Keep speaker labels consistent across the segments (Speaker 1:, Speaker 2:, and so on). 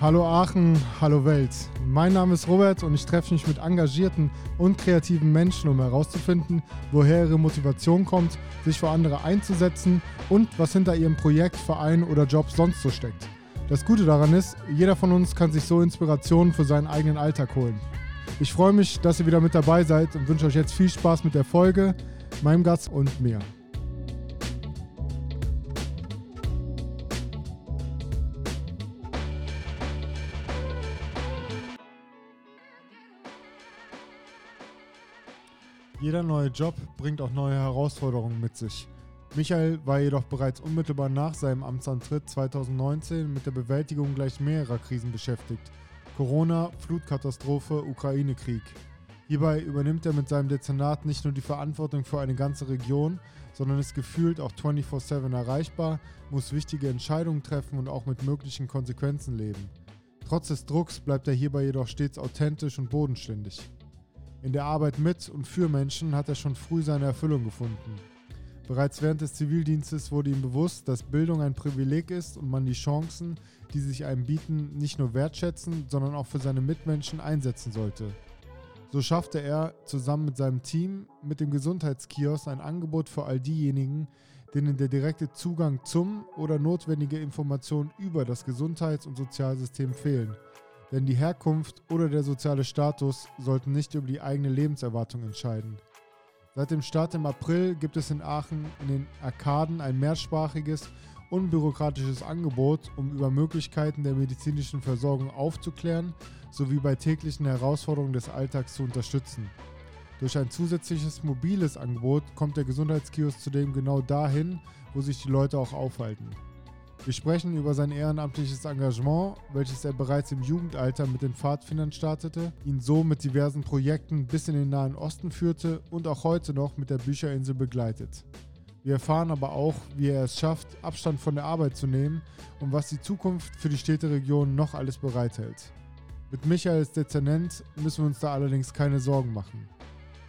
Speaker 1: Hallo Aachen, hallo Welt. Mein Name ist Robert und ich treffe mich mit engagierten und kreativen Menschen, um herauszufinden, woher ihre Motivation kommt, sich für andere einzusetzen und was hinter ihrem Projekt, Verein oder Job sonst so steckt. Das Gute daran ist, jeder von uns kann sich so Inspirationen für seinen eigenen Alltag holen. Ich freue mich, dass ihr wieder mit dabei seid und wünsche euch jetzt viel Spaß mit der Folge, meinem Gast und mir. Jeder neue Job bringt auch neue Herausforderungen mit sich. Michael war jedoch bereits unmittelbar nach seinem Amtsantritt 2019 mit der Bewältigung gleich mehrerer Krisen beschäftigt. Corona, Flutkatastrophe, Ukraine-Krieg. Hierbei übernimmt er mit seinem Dezernat nicht nur die Verantwortung für eine ganze Region, sondern ist gefühlt auch 24/7 erreichbar, muss wichtige Entscheidungen treffen und auch mit möglichen Konsequenzen leben. Trotz des Drucks bleibt er hierbei jedoch stets authentisch und bodenständig. In der Arbeit mit und für Menschen hat er schon früh seine Erfüllung gefunden. Bereits während des Zivildienstes wurde ihm bewusst, dass Bildung ein Privileg ist und man die Chancen, die sich einem bieten, nicht nur wertschätzen, sondern auch für seine Mitmenschen einsetzen sollte. So schaffte er zusammen mit seinem Team mit dem Gesundheitskiosk ein Angebot für all diejenigen, denen der direkte Zugang zum oder notwendige Informationen über das Gesundheits- und Sozialsystem fehlen denn die Herkunft oder der soziale Status sollten nicht über die eigene Lebenserwartung entscheiden. Seit dem Start im April gibt es in Aachen in den Arkaden ein mehrsprachiges, unbürokratisches Angebot, um über Möglichkeiten der medizinischen Versorgung aufzuklären sowie bei täglichen Herausforderungen des Alltags zu unterstützen. Durch ein zusätzliches mobiles Angebot kommt der Gesundheitskiosk zudem genau dahin, wo sich die Leute auch aufhalten. Wir sprechen über sein ehrenamtliches Engagement, welches er bereits im Jugendalter mit den Pfadfindern startete, ihn so mit diversen Projekten bis in den Nahen Osten führte und auch heute noch mit der Bücherinsel begleitet. Wir erfahren aber auch, wie er es schafft, Abstand von der Arbeit zu nehmen und was die Zukunft für die Städteregion noch alles bereithält. Mit Michael als Dezernent müssen wir uns da allerdings keine Sorgen machen.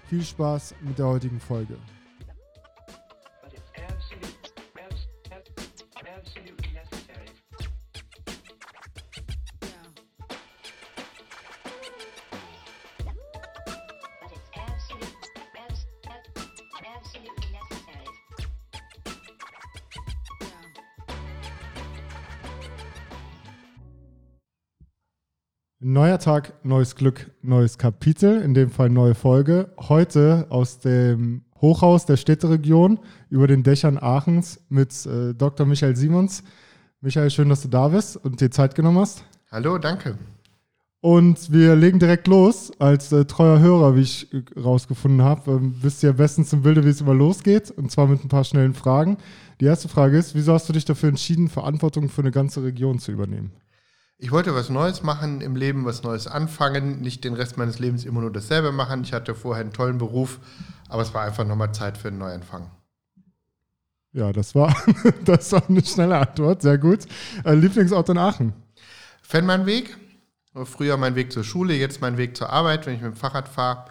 Speaker 1: Viel Spaß mit der heutigen Folge. Neuer Tag, neues Glück, neues Kapitel, in dem Fall neue Folge. Heute aus dem Hochhaus der Städteregion über den Dächern Aachens mit äh, Dr. Michael Simons. Michael, schön, dass du da bist und dir Zeit genommen hast.
Speaker 2: Hallo, danke.
Speaker 1: Und wir legen direkt los. Als äh, treuer Hörer, wie ich äh, rausgefunden habe, ähm, wisst ihr bestens im Bilde, wie es immer losgeht. Und zwar mit ein paar schnellen Fragen. Die erste Frage ist, wieso hast du dich dafür entschieden, Verantwortung für eine ganze Region zu übernehmen?
Speaker 2: Ich wollte was Neues machen im Leben, was Neues anfangen, nicht den Rest meines Lebens immer nur dasselbe machen. Ich hatte vorher einen tollen Beruf, aber es war einfach nochmal Zeit für einen Neuanfang.
Speaker 1: Ja, das war, das war eine schnelle Antwort, sehr gut. Äh, Lieblingsort in Aachen?
Speaker 2: Fennmannweg. Früher mein Weg zur Schule, jetzt mein Weg zur Arbeit, wenn ich mit dem Fahrrad fahre.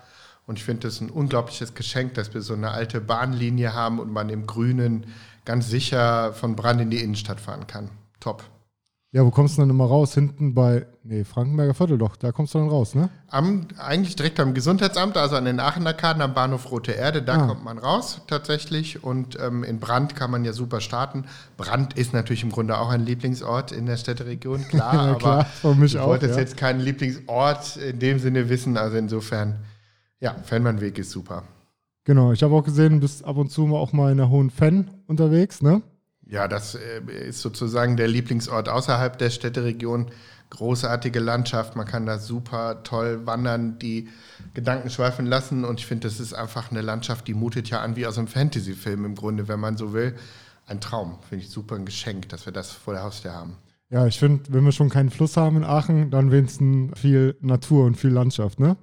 Speaker 2: Und ich finde es ein unglaubliches Geschenk, dass wir so eine alte Bahnlinie haben und man im Grünen ganz sicher von Brand in die Innenstadt fahren kann. Top.
Speaker 1: Ja, wo kommst du dann immer raus? Hinten bei, nee, Frankenberger Viertel doch, da kommst du dann raus, ne?
Speaker 2: Am, eigentlich direkt am Gesundheitsamt, also an den Aachener Karten am Bahnhof Rote Erde, da ah. kommt man raus tatsächlich. Und ähm, in Brand kann man ja super starten. Brand ist natürlich im Grunde auch ein Lieblingsort in der Städteregion, klar. ja, klar, aber mich ich auch, wollte ja. jetzt keinen Lieblingsort in dem Sinne wissen. Also insofern, ja, Fennmannweg ist super.
Speaker 1: Genau, ich habe auch gesehen, du bist ab und zu auch mal in der Hohen Fenn unterwegs, ne?
Speaker 2: Ja, das äh, ist sozusagen der Lieblingsort außerhalb der Städteregion. Großartige Landschaft, man kann da super toll wandern, die Gedanken schweifen lassen und ich finde, das ist einfach eine Landschaft, die mutet ja an wie aus einem Fantasy-Film im Grunde, wenn man so will. Ein Traum, finde ich super ein Geschenk, dass wir das vor der Haustür haben.
Speaker 1: Ja, ich finde, wenn wir schon keinen Fluss haben in Aachen, dann wenigstens viel Natur und viel Landschaft, ne?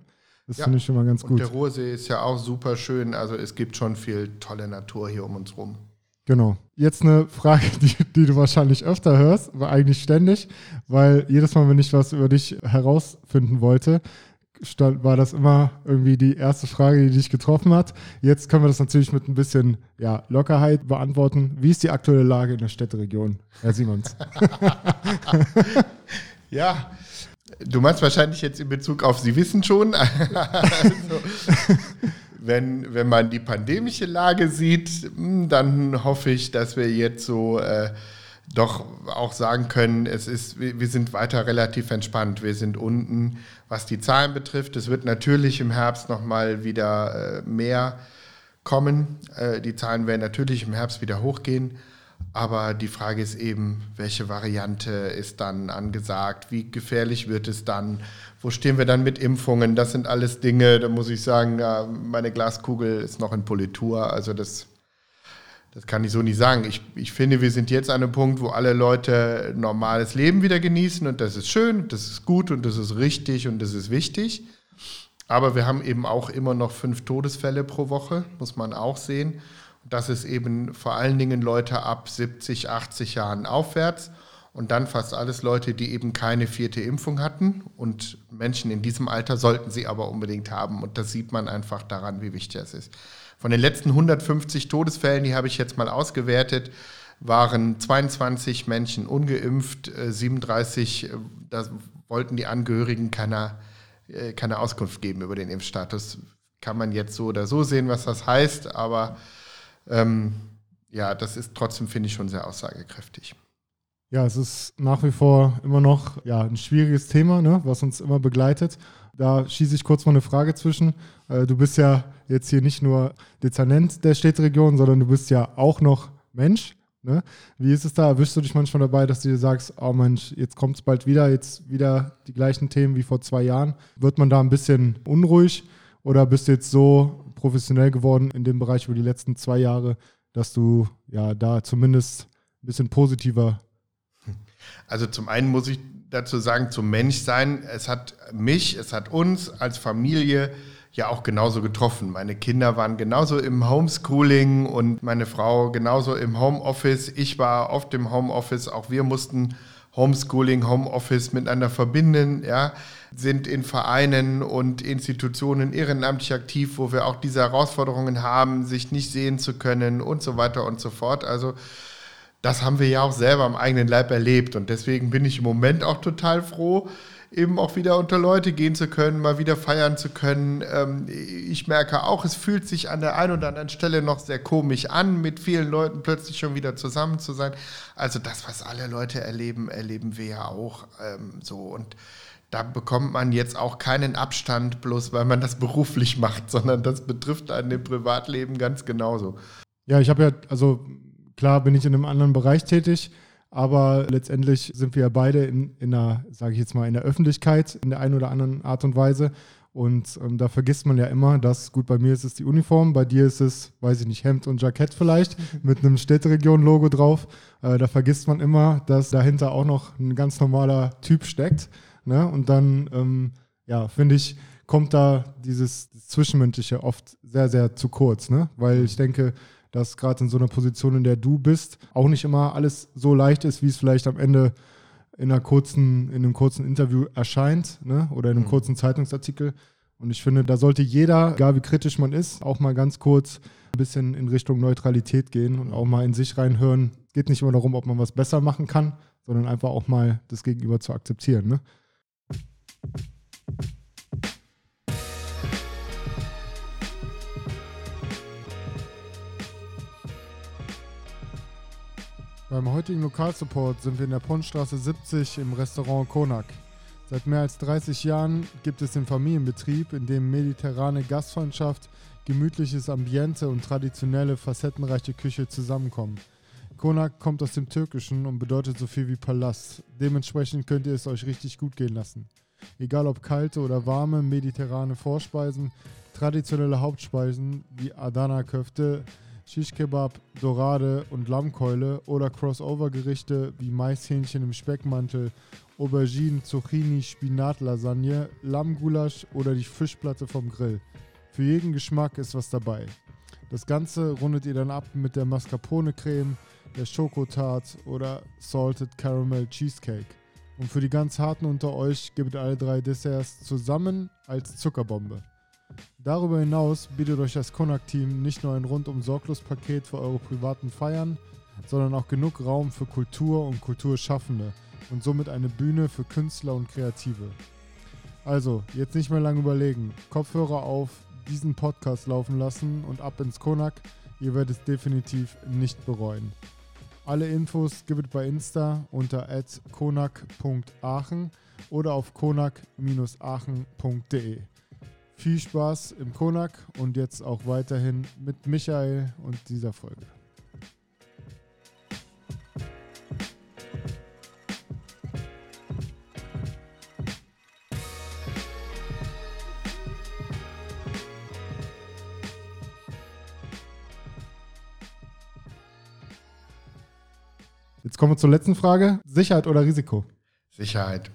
Speaker 1: Das ja. finde ich schon mal ganz gut. Und
Speaker 2: der Ruhrsee ist ja auch super schön, also es gibt schon viel tolle Natur hier um uns rum.
Speaker 1: Genau. Jetzt eine Frage, die, die, du wahrscheinlich öfter hörst, aber eigentlich ständig, weil jedes Mal, wenn ich was über dich herausfinden wollte, war das immer irgendwie die erste Frage, die dich getroffen hat. Jetzt können wir das natürlich mit ein bisschen ja, Lockerheit beantworten. Wie ist die aktuelle Lage in der Städteregion, Herr Simons?
Speaker 2: Ja, du meinst wahrscheinlich jetzt in Bezug auf Sie wissen schon. also, wenn, wenn man die pandemische Lage sieht, hm, dann hoffe ich, dass wir jetzt so äh, doch auch sagen können, es ist, wir sind weiter relativ entspannt. Wir sind unten, was die Zahlen betrifft. Es wird natürlich im Herbst nochmal wieder äh, mehr kommen. Äh, die Zahlen werden natürlich im Herbst wieder hochgehen. Aber die Frage ist eben, welche Variante ist dann angesagt? Wie gefährlich wird es dann? Wo stehen wir dann mit Impfungen? Das sind alles Dinge, da muss ich sagen, meine Glaskugel ist noch in Politur. Also das das kann ich so nicht sagen. Ich, ich finde, wir sind jetzt an einem Punkt, wo alle Leute normales Leben wieder genießen und das ist schön, das ist gut und das ist richtig und das ist wichtig. Aber wir haben eben auch immer noch fünf Todesfälle pro Woche, muss man auch sehen. Das ist eben vor allen Dingen Leute ab 70, 80 Jahren aufwärts und dann fast alles Leute, die eben keine vierte Impfung hatten. Und Menschen in diesem Alter sollten sie aber unbedingt haben. Und das sieht man einfach daran, wie wichtig es ist. Von den letzten 150 Todesfällen, die habe ich jetzt mal ausgewertet, waren 22 Menschen ungeimpft, 37, äh, äh, da wollten die Angehörigen keiner, äh, keine Auskunft geben über den Impfstatus. Kann man jetzt so oder so sehen, was das heißt, aber ähm, ja, das ist trotzdem, finde ich, schon sehr aussagekräftig.
Speaker 1: Ja, es ist nach wie vor immer noch ja, ein schwieriges Thema, ne, was uns immer begleitet. Da schieße ich kurz mal eine Frage zwischen. Äh, du bist ja jetzt hier nicht nur Dezernent der Städteregion, sondern du bist ja auch noch Mensch. Ne? Wie ist es da? Erwischst du dich manchmal dabei, dass du dir sagst, oh Mensch, jetzt kommt es bald wieder, jetzt wieder die gleichen Themen wie vor zwei Jahren? Wird man da ein bisschen unruhig oder bist du jetzt so professionell geworden in dem Bereich über die letzten zwei Jahre, dass du ja da zumindest ein bisschen positiver
Speaker 2: also zum einen muss ich dazu sagen, zum Menschsein, es hat mich, es hat uns als Familie ja auch genauso getroffen. Meine Kinder waren genauso im Homeschooling und meine Frau genauso im Homeoffice. Ich war oft im Homeoffice, auch wir mussten Homeschooling, Homeoffice miteinander verbinden, ja, sind in Vereinen und Institutionen ehrenamtlich aktiv, wo wir auch diese Herausforderungen haben, sich nicht sehen zu können und so weiter und so fort. Also das haben wir ja auch selber am eigenen Leib erlebt. Und deswegen bin ich im Moment auch total froh, eben auch wieder unter Leute gehen zu können, mal wieder feiern zu können. Ähm, ich merke auch, es fühlt sich an der einen oder anderen Stelle noch sehr komisch an, mit vielen Leuten plötzlich schon wieder zusammen zu sein. Also das, was alle Leute erleben, erleben wir ja auch ähm, so. Und da bekommt man jetzt auch keinen Abstand, bloß weil man das beruflich macht, sondern das betrifft einen im Privatleben ganz genauso.
Speaker 1: Ja, ich habe ja, also Klar bin ich in einem anderen Bereich tätig, aber letztendlich sind wir ja beide in, in einer, sage ich jetzt mal, in der Öffentlichkeit in der einen oder anderen Art und Weise. Und ähm, da vergisst man ja immer, dass, gut, bei mir ist es die Uniform, bei dir ist es, weiß ich nicht, Hemd und Jackett vielleicht mit einem Städteregion-Logo drauf. Äh, da vergisst man immer, dass dahinter auch noch ein ganz normaler Typ steckt. Ne? Und dann, ähm, ja, finde ich, kommt da dieses Zwischenmenschliche oft sehr, sehr zu kurz. Ne? Weil ich denke, dass gerade in so einer Position, in der du bist, auch nicht immer alles so leicht ist, wie es vielleicht am Ende in, einer kurzen, in einem kurzen Interview erscheint ne? oder in einem mhm. kurzen Zeitungsartikel. Und ich finde, da sollte jeder, egal wie kritisch man ist, auch mal ganz kurz ein bisschen in Richtung Neutralität gehen und auch mal in sich reinhören. Es geht nicht immer darum, ob man was besser machen kann, sondern einfach auch mal das Gegenüber zu akzeptieren. Ne? Beim heutigen Lokalsupport sind wir in der Pondstraße 70 im Restaurant Konak. Seit mehr als 30 Jahren gibt es den Familienbetrieb, in dem mediterrane Gastfreundschaft, gemütliches Ambiente und traditionelle, facettenreiche Küche zusammenkommen. Konak kommt aus dem Türkischen und bedeutet so viel wie Palast. Dementsprechend könnt ihr es euch richtig gut gehen lassen. Egal ob kalte oder warme mediterrane Vorspeisen, traditionelle Hauptspeisen wie Adana-Köfte, Shish-Kebab, Dorade und Lammkeule oder Crossover-Gerichte wie Maishähnchen im Speckmantel, Auberginen, Zucchini, Spinat-Lasagne, Lammgulasch oder die Fischplatte vom Grill. Für jeden Geschmack ist was dabei. Das Ganze rundet ihr dann ab mit der Mascarpone-Creme, der Schokotart oder Salted Caramel Cheesecake. Und für die ganz Harten unter euch gibt alle drei Desserts zusammen als Zuckerbombe. Darüber hinaus bietet euch das Konak-Team nicht nur ein rundum sorglos Paket für eure privaten Feiern, sondern auch genug Raum für Kultur und Kulturschaffende, und somit eine Bühne für Künstler und Kreative. Also, jetzt nicht mehr lange überlegen. Kopfhörer auf, diesen Podcast laufen lassen und ab ins Konak. Ihr werdet es definitiv nicht bereuen. Alle Infos gibt es bei Insta unter konak.aachen oder auf konak-aachen.de. Viel Spaß im Konak und jetzt auch weiterhin mit Michael und dieser Folge. Jetzt kommen wir zur letzten Frage. Sicherheit oder Risiko?
Speaker 2: Sicherheit.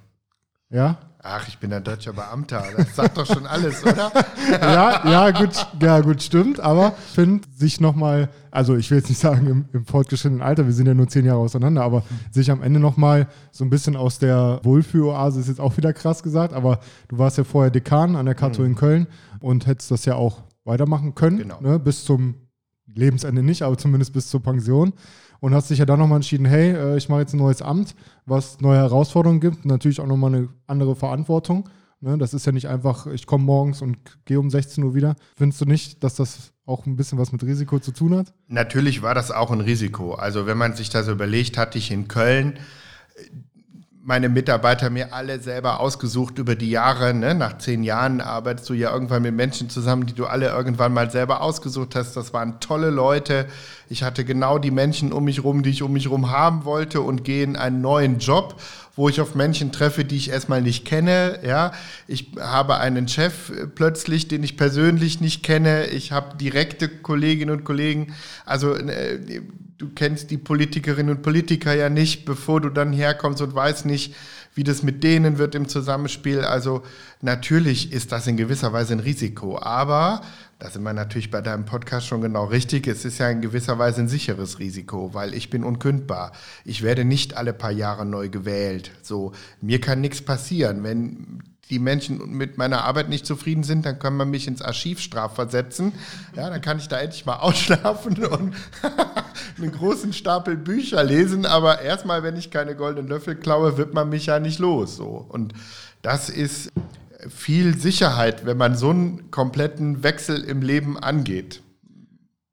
Speaker 1: Ja?
Speaker 2: Ach, ich bin ein deutscher Beamter. Das sagt doch schon alles, oder?
Speaker 1: ja, ja, gut, ja, gut, stimmt. Aber ich finde, sich nochmal, also ich will jetzt nicht sagen im, im, fortgeschrittenen Alter, wir sind ja nur zehn Jahre auseinander, aber sich am Ende nochmal so ein bisschen aus der Wohlfühloase ist jetzt auch wieder krass gesagt, aber du warst ja vorher Dekan an der Kato mhm. in Köln und hättest das ja auch weitermachen können, genau. ne, bis zum Lebensende nicht, aber zumindest bis zur Pension und hast dich ja dann nochmal entschieden, hey, äh, ich mache jetzt ein neues Amt, was neue Herausforderungen gibt, natürlich auch nochmal eine andere Verantwortung. Ne? Das ist ja nicht einfach, ich komme morgens und gehe um 16 Uhr wieder. Findest du nicht, dass das auch ein bisschen was mit Risiko zu tun hat?
Speaker 2: Natürlich war das auch ein Risiko. Also wenn man sich das überlegt, hatte ich in Köln meine Mitarbeiter mir alle selber ausgesucht über die Jahre. Ne? Nach zehn Jahren arbeitest du ja irgendwann mit Menschen zusammen, die du alle irgendwann mal selber ausgesucht hast. Das waren tolle Leute. Ich hatte genau die Menschen um mich rum, die ich um mich rum haben wollte und gehe in einen neuen Job wo ich auf Menschen treffe, die ich erstmal nicht kenne. Ja, ich habe einen Chef plötzlich, den ich persönlich nicht kenne. Ich habe direkte Kolleginnen und Kollegen. Also äh, du kennst die Politikerinnen und Politiker ja nicht, bevor du dann herkommst und weißt nicht, wie das mit denen wird im Zusammenspiel. Also natürlich ist das in gewisser Weise ein Risiko. Aber da sind wir natürlich bei deinem Podcast schon genau richtig. Es ist ja in gewisser Weise ein sicheres Risiko, weil ich bin unkündbar. Ich werde nicht alle paar Jahre neu gewählt. So, mir kann nichts passieren. Wenn die Menschen mit meiner Arbeit nicht zufrieden sind, dann kann man mich ins Archivstraf versetzen. Ja, dann kann ich da endlich mal ausschlafen und einen großen Stapel Bücher lesen. Aber erstmal, wenn ich keine goldenen Löffel klaue, wird man mich ja nicht los. So. Und das ist viel Sicherheit, wenn man so einen kompletten Wechsel im Leben angeht.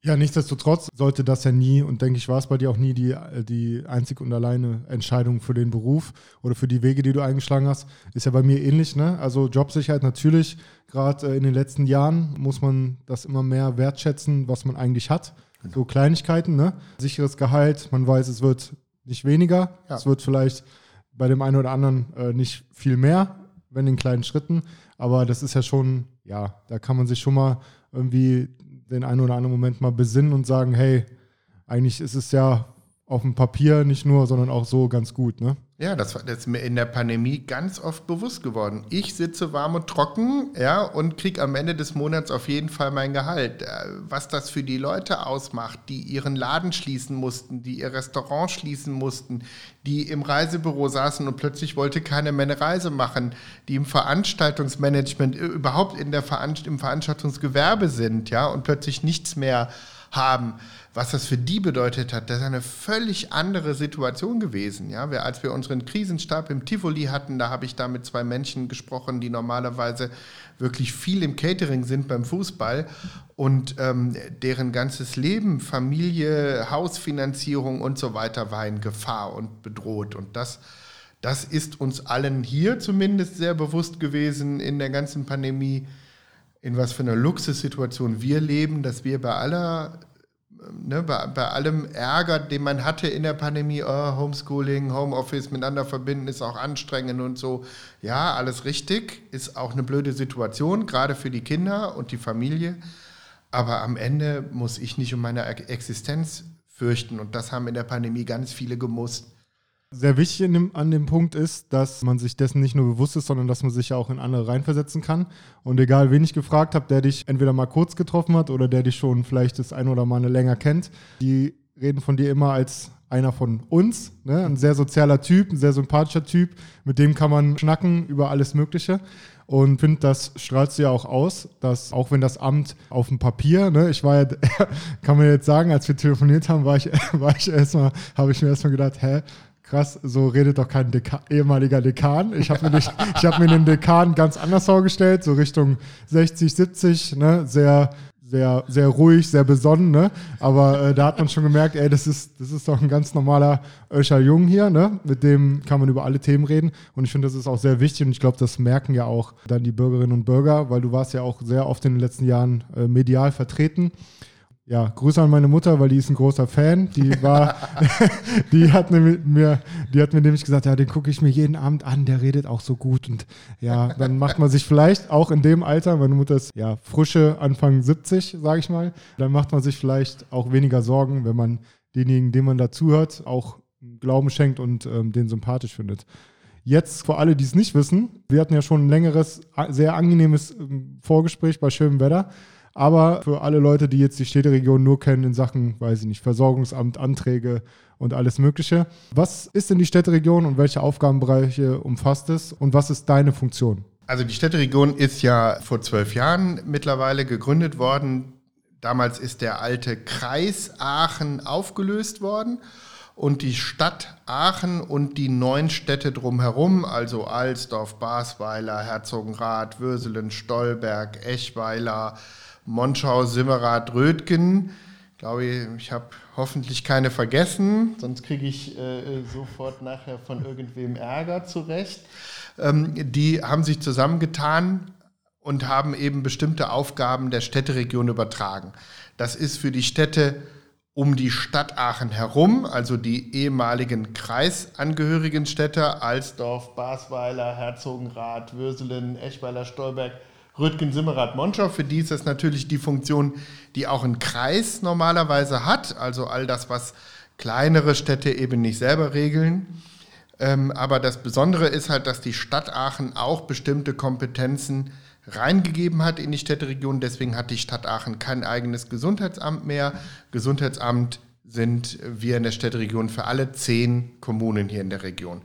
Speaker 1: Ja, nichtsdestotrotz sollte das ja nie, und denke ich, war es bei dir auch nie die, die einzig und alleine Entscheidung für den Beruf oder für die Wege, die du eingeschlagen hast. Ist ja bei mir ähnlich, ne? Also Jobsicherheit natürlich, gerade äh, in den letzten Jahren muss man das immer mehr wertschätzen, was man eigentlich hat. Genau. So Kleinigkeiten, ne? Sicheres Gehalt, man weiß, es wird nicht weniger, ja. es wird vielleicht bei dem einen oder anderen äh, nicht viel mehr, wenn in kleinen Schritten. Aber das ist ja schon, ja, da kann man sich schon mal irgendwie den einen oder anderen Moment mal besinnen und sagen, hey, eigentlich ist es ja auf dem Papier nicht nur, sondern auch so ganz gut, ne?
Speaker 2: Ja, das, das ist mir in der Pandemie ganz oft bewusst geworden. Ich sitze warm und trocken, ja, und kriege am Ende des Monats auf jeden Fall mein Gehalt. Äh, was das für die Leute ausmacht, die ihren Laden schließen mussten, die ihr Restaurant schließen mussten, die im Reisebüro saßen und plötzlich wollte keiner mehr eine Reise machen, die im Veranstaltungsmanagement, äh, überhaupt in der Veranst im Veranstaltungsgewerbe sind, ja, und plötzlich nichts mehr haben was das für die bedeutet hat, das ist eine völlig andere Situation gewesen. Ja? Wir, als wir unseren Krisenstab im Tivoli hatten, da habe ich da mit zwei Menschen gesprochen, die normalerweise wirklich viel im Catering sind beim Fußball und ähm, deren ganzes Leben, Familie, Hausfinanzierung und so weiter war in Gefahr und bedroht. Und das, das ist uns allen hier zumindest sehr bewusst gewesen in der ganzen Pandemie in was für einer Luxussituation wir leben, dass wir bei aller ne, bei, bei, allem Ärger, den man hatte in der Pandemie, oh, Homeschooling, Homeoffice miteinander verbinden, ist auch anstrengend und so. Ja, alles richtig, ist auch eine blöde Situation, gerade für die Kinder und die Familie. Aber am Ende muss ich nicht um meine Existenz fürchten. Und das haben in der Pandemie ganz viele gemusst.
Speaker 1: Sehr wichtig an dem Punkt ist, dass man sich dessen nicht nur bewusst ist, sondern dass man sich ja auch in andere reinversetzen kann. Und egal, wen ich gefragt habe, der dich entweder mal kurz getroffen hat oder der dich schon vielleicht das ein oder mal länger kennt, die reden von dir immer als einer von uns, ne? ein sehr sozialer Typ, ein sehr sympathischer Typ, mit dem kann man schnacken über alles Mögliche. Und finde, das strahlst du ja auch aus, dass auch wenn das Amt auf dem Papier, ne, ich war ja, kann man jetzt sagen, als wir telefoniert haben, war ich, war ich erstmal, habe ich mir erstmal gedacht, hä, krass, so redet doch kein Deka ehemaliger Dekan. Ich habe mir, hab mir den Dekan ganz anders vorgestellt, so Richtung 60, 70, ne? sehr sehr, sehr ruhig, sehr besonnen, ne? Aber äh, da hat man schon gemerkt, ey, das ist, das ist doch ein ganz normaler Öscher Jung hier, ne? Mit dem kann man über alle Themen reden. Und ich finde, das ist auch sehr wichtig und ich glaube, das merken ja auch dann die Bürgerinnen und Bürger, weil du warst ja auch sehr oft in den letzten Jahren äh, medial vertreten ja, Grüße an meine Mutter, weil die ist ein großer Fan. Die war, die hat mir, die hat mir nämlich gesagt, ja, den gucke ich mir jeden Abend an, der redet auch so gut. Und ja, dann macht man sich vielleicht auch in dem Alter, meine Mutter ist ja frische Anfang 70, sage ich mal, dann macht man sich vielleicht auch weniger Sorgen, wenn man denjenigen, dem man dazuhört, auch Glauben schenkt und ähm, den sympathisch findet. Jetzt für alle, die es nicht wissen, wir hatten ja schon ein längeres, sehr angenehmes ähm, Vorgespräch bei schönem Wetter. Aber für alle Leute, die jetzt die Städteregion nur kennen in Sachen, weiß ich nicht, Versorgungsamt, Anträge und alles Mögliche. Was ist denn die Städteregion und welche Aufgabenbereiche umfasst es und was ist deine Funktion?
Speaker 2: Also die Städteregion ist ja vor zwölf Jahren mittlerweile gegründet worden. Damals ist der alte Kreis Aachen aufgelöst worden und die Stadt Aachen und die neun Städte drumherum, also Alsdorf, Basweiler, Herzogenrath, Würselen, Stolberg, Echweiler, Monschau, Simmerath, Rötgen. Ich glaube, ich habe hoffentlich keine vergessen, sonst kriege ich äh, sofort nachher von irgendwem Ärger zurecht. Ähm, die haben sich zusammengetan und haben eben bestimmte Aufgaben der Städteregion übertragen. Das ist für die Städte um die Stadt Aachen herum, also die ehemaligen kreisangehörigen Städte, Alsdorf, Basweiler, Herzogenrath, Würselen, Echweiler, Stolberg, Röttgen, Simmerath, Monschau. Für die ist das natürlich die Funktion, die auch ein Kreis normalerweise hat. Also all das, was kleinere Städte eben nicht selber regeln. Ähm, aber das Besondere ist halt, dass die Stadt Aachen auch bestimmte Kompetenzen reingegeben hat in die Städteregion. Deswegen hat die Stadt Aachen kein eigenes Gesundheitsamt mehr. Gesundheitsamt sind wir in der Städteregion für alle zehn Kommunen hier in der Region.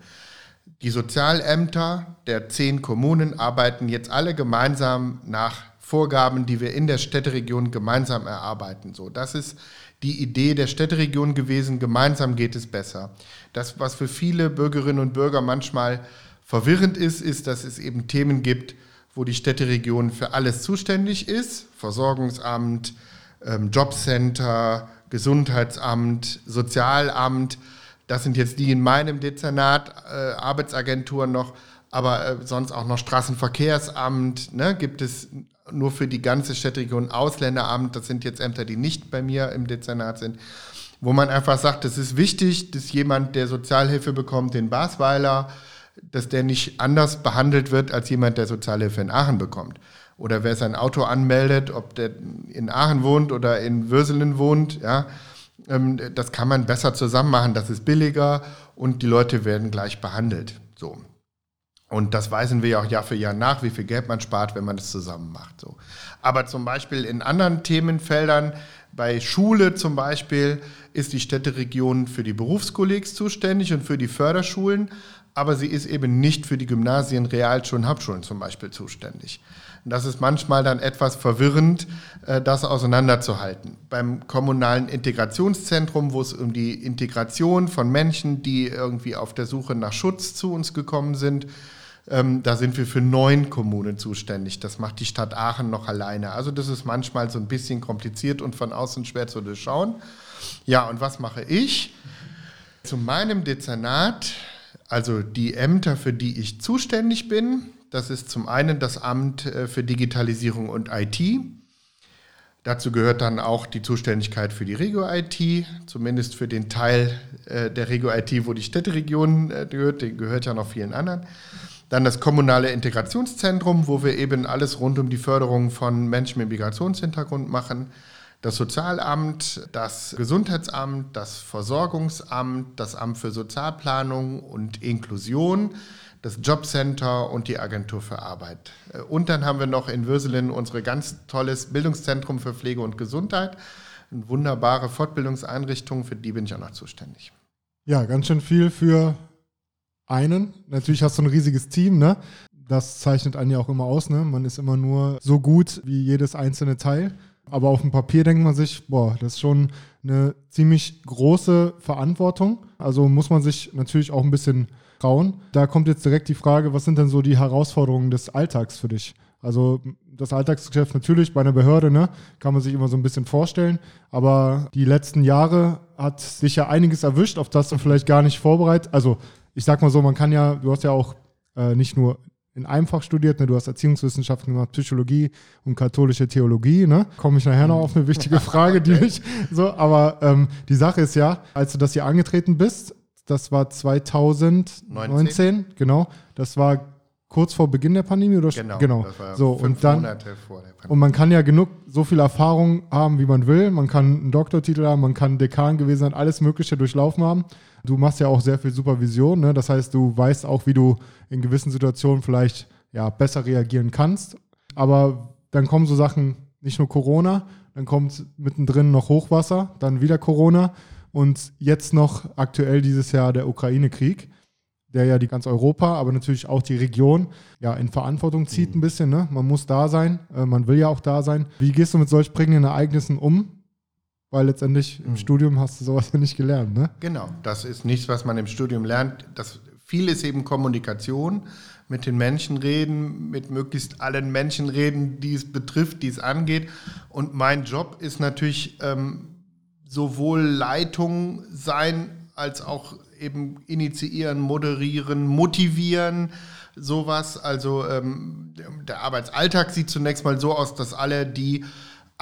Speaker 2: Die Sozialämter der zehn Kommunen arbeiten jetzt alle gemeinsam nach Vorgaben, die wir in der Städteregion gemeinsam erarbeiten. So, das ist die Idee der Städteregion gewesen. Gemeinsam geht es besser. Das, was für viele Bürgerinnen und Bürger manchmal verwirrend ist, ist, dass es eben Themen gibt, wo die Städteregion für alles zuständig ist. Versorgungsamt, ähm, Jobcenter, Gesundheitsamt, Sozialamt das sind jetzt die in meinem Dezernat, äh, Arbeitsagentur noch, aber äh, sonst auch noch Straßenverkehrsamt, ne, gibt es nur für die ganze Städteregion Ausländeramt, das sind jetzt Ämter, die nicht bei mir im Dezernat sind, wo man einfach sagt, es ist wichtig, dass jemand, der Sozialhilfe bekommt, den Basweiler, dass der nicht anders behandelt wird als jemand, der Sozialhilfe in Aachen bekommt. Oder wer sein Auto anmeldet, ob der in Aachen wohnt oder in Würselen wohnt, ja, das kann man besser zusammen machen, das ist billiger und die Leute werden gleich behandelt. So. Und das weisen wir ja auch Jahr für Jahr nach, wie viel Geld man spart, wenn man das zusammen macht. So. Aber zum Beispiel in anderen Themenfeldern, bei Schule zum Beispiel, ist die Städteregion für die Berufskollegs zuständig und für die Förderschulen, aber sie ist eben nicht für die Gymnasien, Realschulen, Hauptschulen zum Beispiel zuständig. Das ist manchmal dann etwas verwirrend, äh, das auseinanderzuhalten. Beim kommunalen Integrationszentrum, wo es um die Integration von Menschen, die irgendwie auf der Suche nach Schutz zu uns gekommen sind, ähm, da sind wir für neun Kommunen zuständig. Das macht die Stadt Aachen noch alleine. Also das ist manchmal so ein bisschen kompliziert und von außen schwer zu durchschauen. Ja, und was mache ich? Zu meinem Dezernat, also die Ämter, für die ich zuständig bin, das ist zum einen das Amt äh, für Digitalisierung und IT. Dazu gehört dann auch die Zuständigkeit für die Regio-IT, zumindest für den Teil äh, der Regio-IT, wo die Städteregion äh, gehört, die gehört ja noch vielen anderen. Dann das kommunale Integrationszentrum, wo wir eben alles rund um die Förderung von Menschen mit Migrationshintergrund machen. Das Sozialamt, das Gesundheitsamt, das Versorgungsamt, das Amt für Sozialplanung und Inklusion das Jobcenter und die Agentur für Arbeit. Äh, und dann haben wir noch in Würselen unser ganz tolles Bildungszentrum für Pflege und Gesundheit. Eine wunderbare Fortbildungseinrichtung, für die bin ich auch noch zuständig.
Speaker 1: Ja, ganz schön viel für einen. Natürlich hast du ein riesiges Team, ne? Das zeichnet einen ja auch immer aus, ne? Man ist immer nur so gut wie jedes einzelne Teil. Aber auf dem Papier denkt man sich, boah, das ist schon eine ziemlich große Verantwortung. Also muss man sich natürlich auch ein bisschen trauen. Da kommt jetzt direkt die Frage, was sind denn so die Herausforderungen des Alltags für dich? Also das Alltagsgeschäft natürlich bei einer Behörde, ne, kann man sich immer so ein bisschen vorstellen. Aber die letzten Jahre hat sich ja einiges erwischt, auf das du vielleicht gar nicht vorbereitet. Also ich sag mal so, man kann ja, du hast ja auch äh, nicht nur in einem Fach studiert, ne? du hast Erziehungswissenschaften gemacht, Psychologie und katholische Theologie, ne? Komme ich nachher noch auf eine wichtige Frage, die mich so, aber ähm, die Sache ist ja, als du das hier angetreten bist, das war 2019, 19? genau, das war kurz vor Beginn der Pandemie oder
Speaker 2: genau,
Speaker 1: genau. so und dann und man kann ja genug so viel Erfahrung haben, wie man will. Man kann einen Doktortitel haben, man kann Dekan gewesen sein, alles Mögliche durchlaufen haben. Du machst ja auch sehr viel Supervision, ne? das heißt, du weißt auch, wie du in gewissen Situationen vielleicht ja besser reagieren kannst. Aber dann kommen so Sachen, nicht nur Corona, dann kommt mittendrin noch Hochwasser, dann wieder Corona und jetzt noch aktuell dieses Jahr der Ukraine-Krieg der ja die ganz Europa, aber natürlich auch die Region ja in Verantwortung zieht mhm. ein bisschen. Ne? Man muss da sein, äh, man will ja auch da sein. Wie gehst du mit solch prägenden Ereignissen um? Weil letztendlich mhm. im Studium hast du sowas ja nicht gelernt, ne?
Speaker 2: Genau, das ist nichts, was man im Studium lernt. Das, viel ist eben Kommunikation, mit den Menschen reden, mit möglichst allen Menschen reden, die es betrifft, die es angeht. Und mein Job ist natürlich ähm, sowohl Leitung sein, als auch eben initiieren, moderieren, motivieren, sowas. Also ähm, der Arbeitsalltag sieht zunächst mal so aus, dass alle die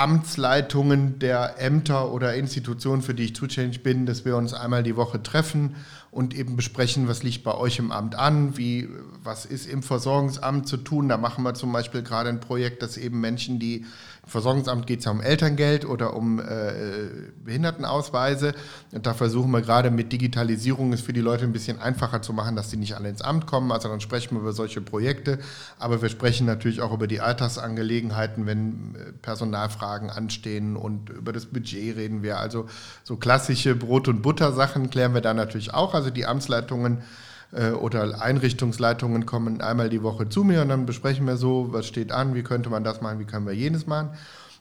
Speaker 2: Amtsleitungen der Ämter oder Institutionen, für die ich zuständig bin, dass wir uns einmal die Woche treffen und eben besprechen, was liegt bei euch im Amt an, wie, was ist im Versorgungsamt zu tun. Da machen wir zum Beispiel gerade ein Projekt, dass eben Menschen, die Versorgungsamt geht es ja um Elterngeld oder um äh, Behindertenausweise. Und da versuchen wir gerade mit Digitalisierung es für die Leute ein bisschen einfacher zu machen, dass sie nicht alle ins Amt kommen. Also dann sprechen wir über solche Projekte. Aber wir sprechen natürlich auch über die Alltagsangelegenheiten, wenn äh, Personalfragen anstehen und über das Budget reden wir. Also so klassische Brot- und Butter-Sachen klären wir da natürlich auch. Also die Amtsleitungen äh, oder Einrichtungsleitungen kommen einmal die Woche zu mir und dann besprechen wir so, was steht an, wie könnte man das machen, wie können wir jenes machen.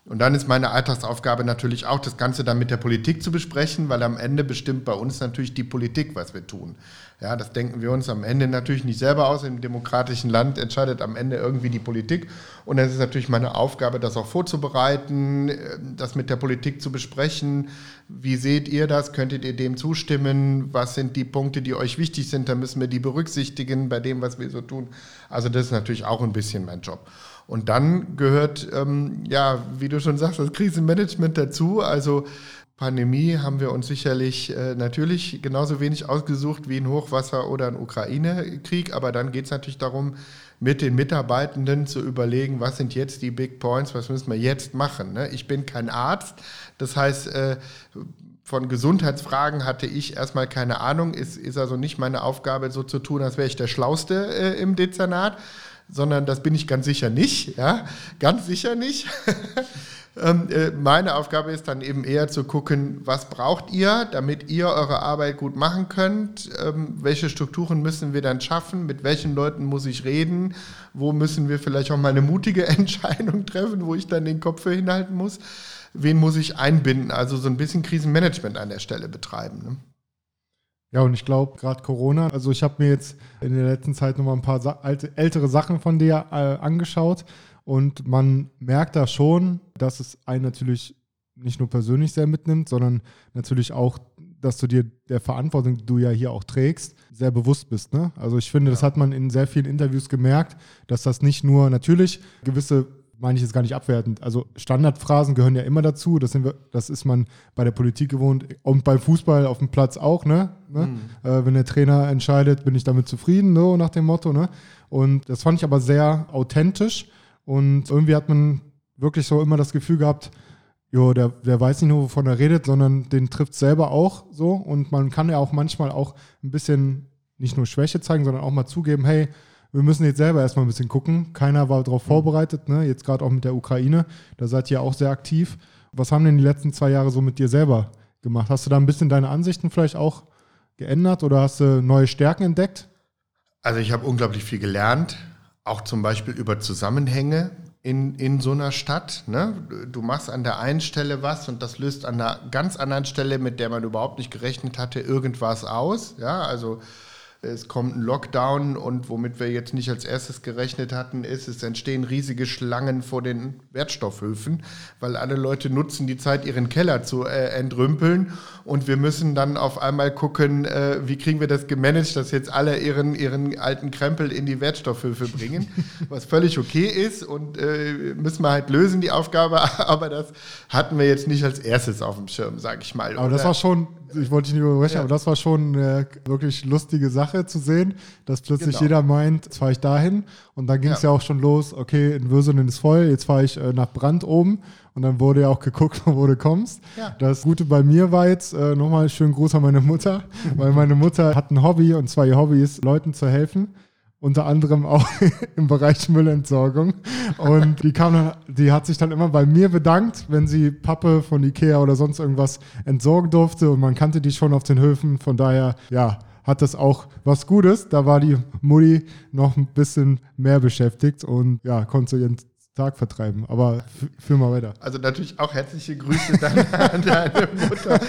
Speaker 2: Und dann ist meine Alltagsaufgabe natürlich auch, das Ganze dann mit der Politik zu besprechen, weil am Ende bestimmt bei uns natürlich die Politik, was wir tun. Ja, das denken wir uns am Ende natürlich nicht selber aus. Im demokratischen Land entscheidet am Ende irgendwie die Politik. Und es ist natürlich meine Aufgabe, das auch vorzubereiten, das mit der Politik zu besprechen. Wie seht ihr das? Könntet ihr dem zustimmen? Was sind die Punkte, die euch wichtig sind? Da müssen wir die berücksichtigen bei dem, was wir so tun. Also das ist natürlich auch ein bisschen mein Job. Und dann gehört, ähm, ja, wie du schon sagst, das Krisenmanagement dazu. Also Pandemie haben wir uns sicherlich äh, natürlich genauso wenig ausgesucht wie ein Hochwasser oder ein Ukraine-Krieg, aber dann geht es natürlich darum, mit den Mitarbeitenden zu überlegen, was sind jetzt die Big Points, was müssen wir jetzt machen. Ne? Ich bin kein Arzt, das heißt, äh, von Gesundheitsfragen hatte ich erstmal keine Ahnung, ist, ist also nicht meine Aufgabe, so zu tun, als wäre ich der Schlauste äh, im Dezernat, sondern das bin ich ganz sicher nicht, ja, ganz sicher nicht. Ähm, äh, meine Aufgabe ist dann eben eher zu gucken, was braucht ihr, damit ihr eure Arbeit gut machen könnt, ähm, welche Strukturen müssen wir dann schaffen, mit welchen Leuten muss ich reden, wo müssen wir vielleicht auch mal eine mutige Entscheidung treffen, wo ich dann den Kopf für hinhalten muss, wen muss ich einbinden, also so ein bisschen Krisenmanagement an der Stelle betreiben. Ne?
Speaker 1: Ja, und ich glaube, gerade Corona, also ich habe mir jetzt in der letzten Zeit nochmal ein paar alte, ältere Sachen von dir äh, angeschaut. Und man merkt da schon, dass es einen natürlich nicht nur persönlich sehr mitnimmt, sondern natürlich auch, dass du dir der Verantwortung, die du ja hier auch trägst, sehr bewusst bist. Ne? Also ich finde, ja. das hat man in sehr vielen Interviews gemerkt, dass das nicht nur natürlich gewisse meine ich jetzt gar nicht abwertend. Also Standardphrasen gehören ja immer dazu. Das, sind wir, das ist man bei der Politik gewohnt und beim Fußball auf dem Platz auch. Ne? ne? Mhm. Äh, wenn der Trainer entscheidet, bin ich damit zufrieden, so nach dem Motto. Ne? Und das fand ich aber sehr authentisch und irgendwie hat man wirklich so immer das Gefühl gehabt, jo, der, der weiß nicht nur, wovon er redet, sondern den trifft selber auch so. Und man kann ja auch manchmal auch ein bisschen nicht nur Schwäche zeigen, sondern auch mal zugeben, hey, wir müssen jetzt selber erstmal ein bisschen gucken. Keiner war darauf mhm. vorbereitet, ne? jetzt gerade auch mit der Ukraine. Da seid ihr auch sehr aktiv. Was haben denn die letzten zwei Jahre so mit dir selber gemacht? Hast du da ein bisschen deine Ansichten vielleicht auch geändert oder hast du neue Stärken entdeckt?
Speaker 2: Also ich habe unglaublich viel gelernt auch zum Beispiel über Zusammenhänge. In, in so einer Stadt. Ne? Du machst an der einen Stelle was und das löst an einer ganz anderen Stelle, mit der man überhaupt nicht gerechnet hatte, irgendwas aus. Ja, also es kommt ein Lockdown und womit wir jetzt nicht als erstes gerechnet hatten, ist, es entstehen riesige Schlangen vor den Wertstoffhöfen, weil alle Leute nutzen die Zeit, ihren Keller zu äh, entrümpeln und wir müssen dann auf einmal gucken, äh, wie kriegen wir das gemanagt, dass jetzt alle ihren, ihren alten Krempel in die Wertstoffhöfe bringen, was völlig okay ist und äh, müssen wir halt lösen, die Aufgabe, aber das hatten wir jetzt nicht als erstes auf dem Schirm, sage ich mal.
Speaker 1: Aber oder? das war schon ich wollte dich nicht überbrechen, ja. aber das war schon eine wirklich lustige Sache zu sehen, dass plötzlich genau. jeder meint, jetzt fahre ich dahin. Und dann ging es ja. ja. auch schon los, okay, in Würselen ist voll, jetzt fahre ich äh, nach Brand oben. Und dann wurde ja auch geguckt, wo du kommst. Ja. Das Gute bei mir war jetzt, äh, nochmal schönen Gruß an meine Mutter, weil meine Mutter hat ein Hobby und zwar ihr Hobby ist, Leuten zu helfen unter anderem auch im Bereich Müllentsorgung. Und die kam dann, die hat sich dann immer bei mir bedankt, wenn sie Pappe von Ikea oder sonst irgendwas entsorgen durfte. Und man kannte die schon auf den Höfen. Von daher, ja, hat das auch was Gutes. Da war die Mutti noch ein bisschen mehr beschäftigt und ja, konnte ihren Tag vertreiben. Aber führ mal weiter.
Speaker 2: Also natürlich auch herzliche Grüße dann an deine Mutter.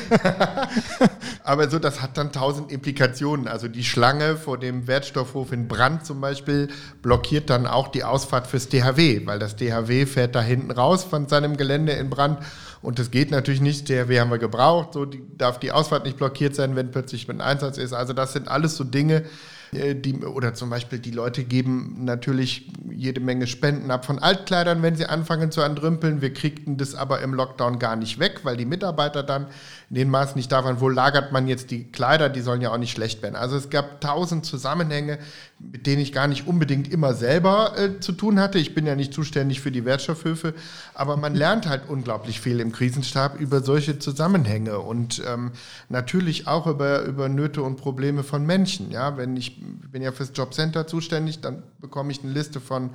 Speaker 2: Aber so, das hat dann tausend Implikationen. Also die Schlange vor dem Wertstoffhof in Brand zum Beispiel blockiert dann auch die Ausfahrt fürs DHW, weil das DHW fährt da hinten raus von seinem Gelände in Brand. Und das geht natürlich nicht. DHW haben wir gebraucht. So die, darf die Ausfahrt nicht blockiert sein, wenn plötzlich ein Einsatz ist. Also das sind alles so Dinge, die, oder zum Beispiel die Leute geben natürlich jede Menge Spenden ab von Altkleidern, wenn sie anfangen zu entrümpeln. Wir kriegten das aber im Lockdown gar nicht weg, weil die Mitarbeiter dann in den Maßen nicht da waren. Wo lagert man jetzt die Kleider? Die sollen ja auch nicht schlecht werden. Also es gab tausend Zusammenhänge, mit denen ich gar nicht unbedingt immer selber äh, zu tun hatte. Ich bin ja nicht zuständig für die Wertstoffhöfe, aber man lernt halt unglaublich viel im Krisenstab über solche Zusammenhänge und ähm, natürlich auch über, über Nöte und Probleme von Menschen. Ja, wenn ich bin ja fürs Jobcenter zuständig, dann bekomme ich eine Liste von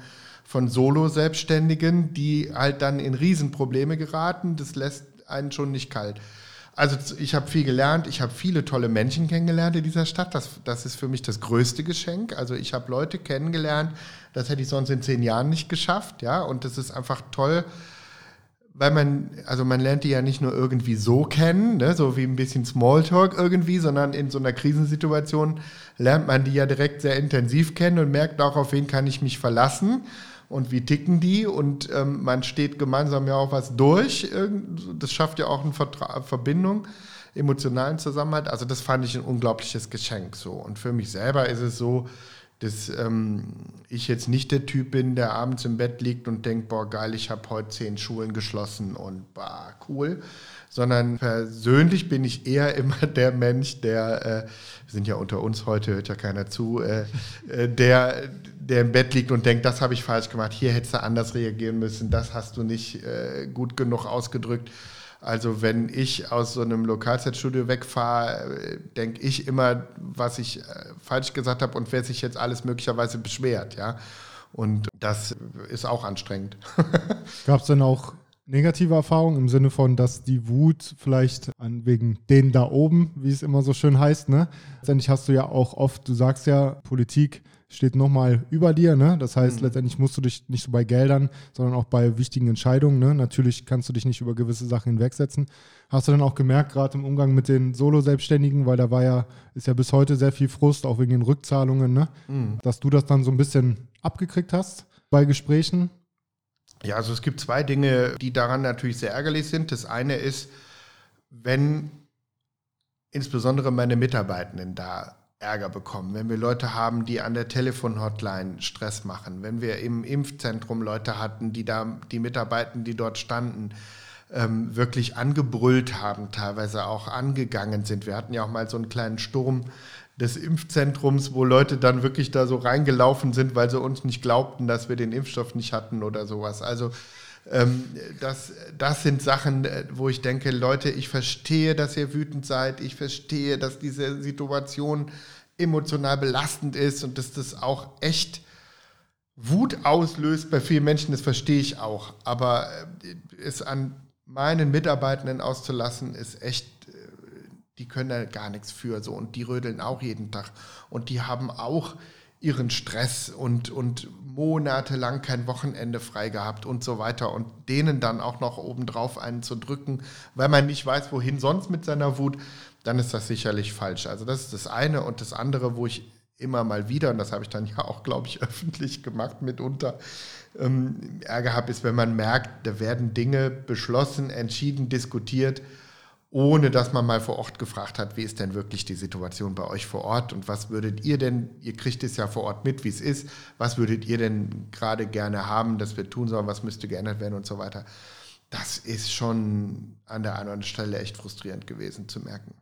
Speaker 2: von Solo-Selbstständigen, die halt dann in Riesenprobleme geraten. Das lässt einen schon nicht kalt. Also ich habe viel gelernt, ich habe viele tolle Menschen kennengelernt in dieser Stadt. Das, das ist für mich das größte Geschenk. Also ich habe Leute kennengelernt, das hätte ich sonst in zehn Jahren nicht geschafft, ja. Und das ist einfach toll, weil man, also man lernt die ja nicht nur irgendwie so kennen, ne, so wie ein bisschen Smalltalk irgendwie, sondern in so einer Krisensituation lernt man die ja direkt sehr intensiv kennen und merkt auch, auf wen kann ich mich verlassen und wie ticken die und ähm, man steht gemeinsam ja auch was durch. Das schafft ja auch eine Vertra Verbindung, emotionalen Zusammenhalt. Also das fand ich ein unglaubliches Geschenk so. Und für mich selber ist es so, dass ähm, ich jetzt nicht der Typ bin, der abends im Bett liegt und denkt, boah geil, ich habe heute zehn Schulen geschlossen und bah, cool. Sondern persönlich bin ich eher immer der Mensch, der, äh, wir sind ja unter uns heute, hört ja keiner zu, äh, äh, der der im Bett liegt und denkt, das habe ich falsch gemacht, hier hättest du anders reagieren müssen, das hast du nicht äh, gut genug ausgedrückt. Also wenn ich aus so einem Lokalzeitstudio wegfahre, denke ich immer, was ich äh, falsch gesagt habe und wer sich jetzt alles möglicherweise beschwert, ja. Und das ist auch anstrengend.
Speaker 1: Gab es denn auch negative Erfahrungen im Sinne von, dass die Wut vielleicht an wegen denen da oben, wie es immer so schön heißt, ne? Letztendlich hast du ja auch oft, du sagst ja, Politik steht nochmal über dir. Ne? Das heißt, mhm. letztendlich musst du dich nicht so bei Geldern, sondern auch bei wichtigen Entscheidungen. Ne? Natürlich kannst du dich nicht über gewisse Sachen hinwegsetzen. Hast du dann auch gemerkt, gerade im Umgang mit den Solo-Selbstständigen, weil da war ja, ist ja bis heute sehr viel Frust, auch wegen den Rückzahlungen, ne? Mhm. dass du das dann so ein bisschen abgekriegt hast bei Gesprächen?
Speaker 2: Ja, also es gibt zwei Dinge, die daran natürlich sehr ärgerlich sind. Das eine ist, wenn insbesondere meine Mitarbeitenden da Ärger bekommen, wenn wir Leute haben, die an der Telefonhotline Stress machen, wenn wir im Impfzentrum Leute hatten, die da, die Mitarbeiter, die dort standen, ähm, wirklich angebrüllt haben, teilweise auch angegangen sind. Wir hatten ja auch mal so einen kleinen Sturm des Impfzentrums, wo Leute dann wirklich da so reingelaufen sind, weil sie uns nicht glaubten, dass wir den Impfstoff nicht hatten oder sowas. Also ähm, das, das sind Sachen, äh, wo ich denke, Leute, ich verstehe, dass ihr wütend seid, ich verstehe, dass diese Situation emotional belastend ist und dass das auch echt Wut auslöst. Bei vielen Menschen, das verstehe ich auch. Aber äh, es an meinen Mitarbeitenden auszulassen, ist echt, äh, die können da gar nichts für so. Und die rödeln auch jeden Tag. Und die haben auch ihren Stress und, und monatelang kein Wochenende frei gehabt und so weiter und denen dann auch noch obendrauf einen zu drücken, weil man nicht weiß, wohin sonst mit seiner Wut, dann ist das sicherlich falsch. Also das ist das eine und das andere, wo ich immer mal wieder, und das habe ich dann ja auch, glaube ich, öffentlich gemacht mitunter, ähm, Ärger habe, ist, wenn man merkt, da werden Dinge beschlossen, entschieden, diskutiert, ohne dass man mal vor Ort gefragt hat, wie ist denn wirklich die Situation bei euch vor Ort und was würdet ihr denn, ihr kriegt es ja vor Ort mit, wie es ist, was würdet ihr denn gerade gerne haben, dass wir tun sollen, was müsste geändert werden und so weiter. Das ist schon an der einen oder anderen Stelle echt frustrierend gewesen zu merken.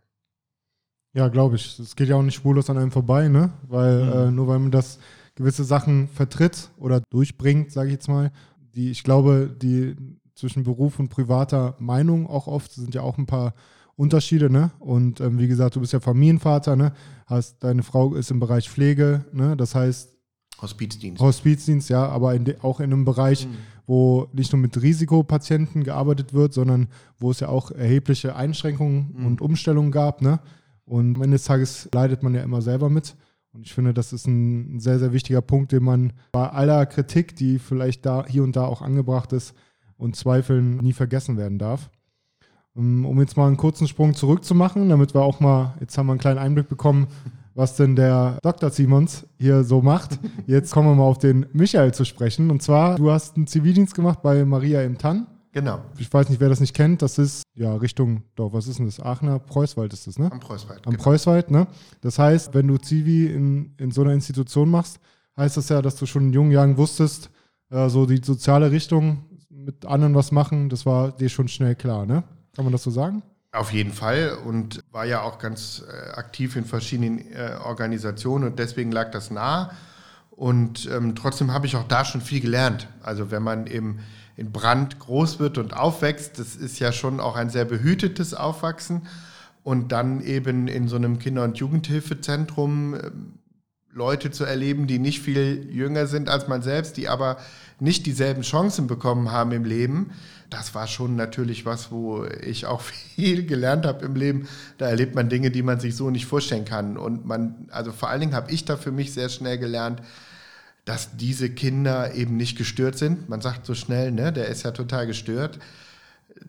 Speaker 1: Ja, glaube ich. Es geht ja auch nicht spurlos an einem vorbei, ne? Weil mhm. äh, nur weil man das gewisse Sachen vertritt oder durchbringt, sage ich jetzt mal, die, ich glaube, die zwischen Beruf und privater Meinung auch oft sind ja auch ein paar Unterschiede, ne? Und ähm, wie gesagt, du bist ja Familienvater, ne? Hast deine Frau ist im Bereich Pflege, ne? Das heißt
Speaker 2: Hospizdienst.
Speaker 1: Hospizdienst, ja, aber in de, auch in einem Bereich, mhm. wo nicht nur mit Risikopatienten gearbeitet wird, sondern wo es ja auch erhebliche Einschränkungen mhm. und Umstellungen gab, ne? Und am Ende des Tages leidet man ja immer selber mit. Und ich finde, das ist ein sehr, sehr wichtiger Punkt, den man bei aller Kritik, die vielleicht da hier und da auch angebracht ist, und Zweifeln nie vergessen werden darf. Ähm, um jetzt mal einen kurzen Sprung zurückzumachen, damit wir auch mal, jetzt haben wir einen kleinen Einblick bekommen, was denn der Dr. Simons hier so macht. Jetzt kommen wir mal auf den Michael zu sprechen. Und zwar, du hast einen Zivildienst gemacht bei Maria im Tann.
Speaker 2: Genau.
Speaker 1: Ich weiß nicht, wer das nicht kennt. Das ist ja Richtung, doch, was ist denn das? Aachener Preußwald ist das, ne?
Speaker 2: Am Preußwald.
Speaker 1: Am genau. Preußwald, ne? Das heißt, wenn du Zivi in, in so einer Institution machst, heißt das ja, dass du schon in jungen Jahren wusstest, äh, so die soziale Richtung mit anderen was machen, das war dir schon schnell klar, ne? Kann man das so sagen?
Speaker 2: Auf jeden Fall und war ja auch ganz äh, aktiv in verschiedenen äh, Organisationen und deswegen lag das nah. Und ähm, trotzdem habe ich auch da schon viel gelernt. Also wenn man eben in Brand groß wird und aufwächst, das ist ja schon auch ein sehr behütetes Aufwachsen. Und dann eben in so einem Kinder- und Jugendhilfezentrum äh, Leute zu erleben, die nicht viel jünger sind als man selbst, die aber nicht dieselben Chancen bekommen haben im Leben, das war schon natürlich was, wo ich auch viel gelernt habe im Leben. Da erlebt man Dinge, die man sich so nicht vorstellen kann. Und man, also vor allen Dingen habe ich da für mich sehr schnell gelernt, dass diese Kinder eben nicht gestört sind. Man sagt so schnell, ne, der ist ja total gestört.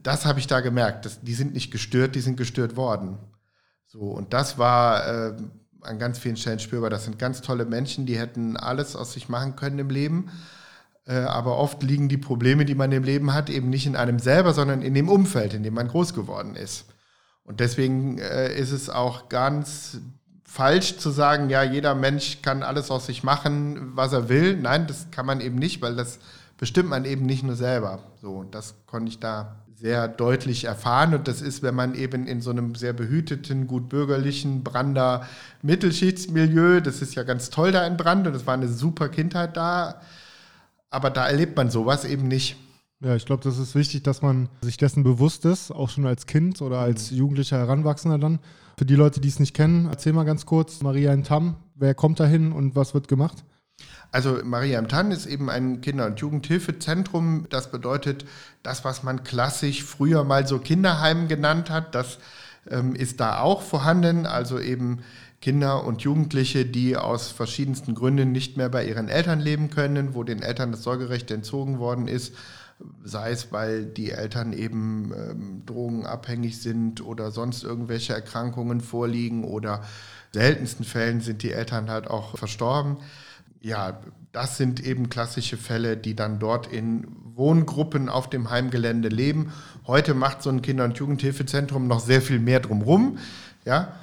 Speaker 2: Das habe ich da gemerkt. Dass, die sind nicht gestört, die sind gestört worden. So, und das war äh, an ganz vielen Stellen spürbar. Das sind ganz tolle Menschen, die hätten alles aus sich machen können im Leben. Äh, aber oft liegen die Probleme, die man im Leben hat, eben nicht in einem selber, sondern in dem Umfeld, in dem man groß geworden ist. Und deswegen äh, ist es auch ganz falsch zu sagen, ja, jeder Mensch kann alles aus sich machen, was er will. Nein, das kann man eben nicht, weil das bestimmt man eben nicht nur selber. So, das konnte ich da sehr deutlich erfahren. Und das ist, wenn man eben in so einem sehr behüteten, gut bürgerlichen Brander Mittelschichtsmilieu, das ist ja ganz toll da in Brand und es war eine super Kindheit da, aber da erlebt man sowas eben nicht.
Speaker 1: Ja, ich glaube, das ist wichtig, dass man sich dessen bewusst ist, auch schon als Kind oder als jugendlicher Heranwachsender dann. Für die Leute, die es nicht kennen, erzähl mal ganz kurz, Maria in Tam, wer kommt da hin und was wird gemacht?
Speaker 2: Also Maria im Tann ist eben ein Kinder- und Jugendhilfezentrum. Das bedeutet, das, was man klassisch früher mal so Kinderheim genannt hat, das ähm, ist da auch vorhanden. Also eben Kinder und Jugendliche, die aus verschiedensten Gründen nicht mehr bei ihren Eltern leben können, wo den Eltern das Sorgerecht entzogen worden ist, sei es, weil die Eltern eben ähm, drogenabhängig sind oder sonst irgendwelche Erkrankungen vorliegen oder seltensten Fällen sind die Eltern halt auch verstorben. Ja, das sind eben klassische Fälle, die dann dort in Wohngruppen auf dem Heimgelände leben. Heute macht so ein Kinder- und Jugendhilfezentrum noch sehr viel mehr drumherum. Ja,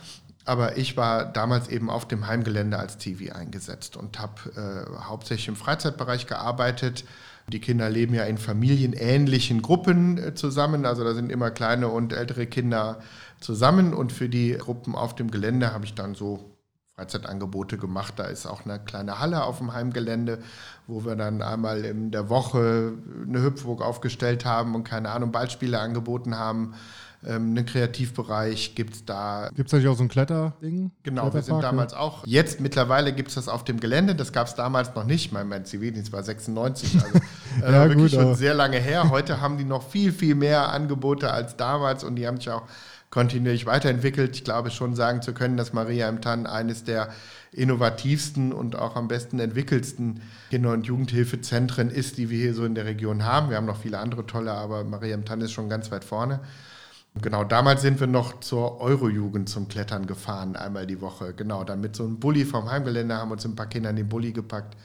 Speaker 2: aber ich war damals eben auf dem Heimgelände als TV eingesetzt und habe äh, hauptsächlich im Freizeitbereich gearbeitet. Die Kinder leben ja in familienähnlichen Gruppen äh, zusammen, also da sind immer kleine und ältere Kinder zusammen und für die Gruppen auf dem Gelände habe ich dann so Freizeitangebote gemacht. Da ist auch eine kleine Halle auf dem Heimgelände, wo wir dann einmal in der Woche eine Hüpfburg aufgestellt haben und keine Ahnung, Ballspiele angeboten haben ähm, einen Kreativbereich gibt es da.
Speaker 1: Gibt es natürlich auch so ein Kletterding?
Speaker 2: Genau, wir sind damals ja. auch. Jetzt mittlerweile gibt es das auf dem Gelände, das gab es damals noch nicht. Mein, mein Zivildienst war 96, also äh, ja, wirklich gut, schon sehr lange her. Heute haben die noch viel, viel mehr Angebote als damals und die haben sich auch kontinuierlich weiterentwickelt. Ich glaube schon sagen zu können, dass Maria im Tann eines der innovativsten und auch am besten entwickelsten Kinder- und Jugendhilfezentren ist, die wir hier so in der Region haben. Wir haben noch viele andere tolle, aber Maria im Tann ist schon ganz weit vorne. Genau, damals sind wir noch zur Eurojugend zum Klettern gefahren, einmal die Woche. Genau, dann mit so einem Bulli vom Heimgelände haben uns ein paar Kinder in den Bulli gepackt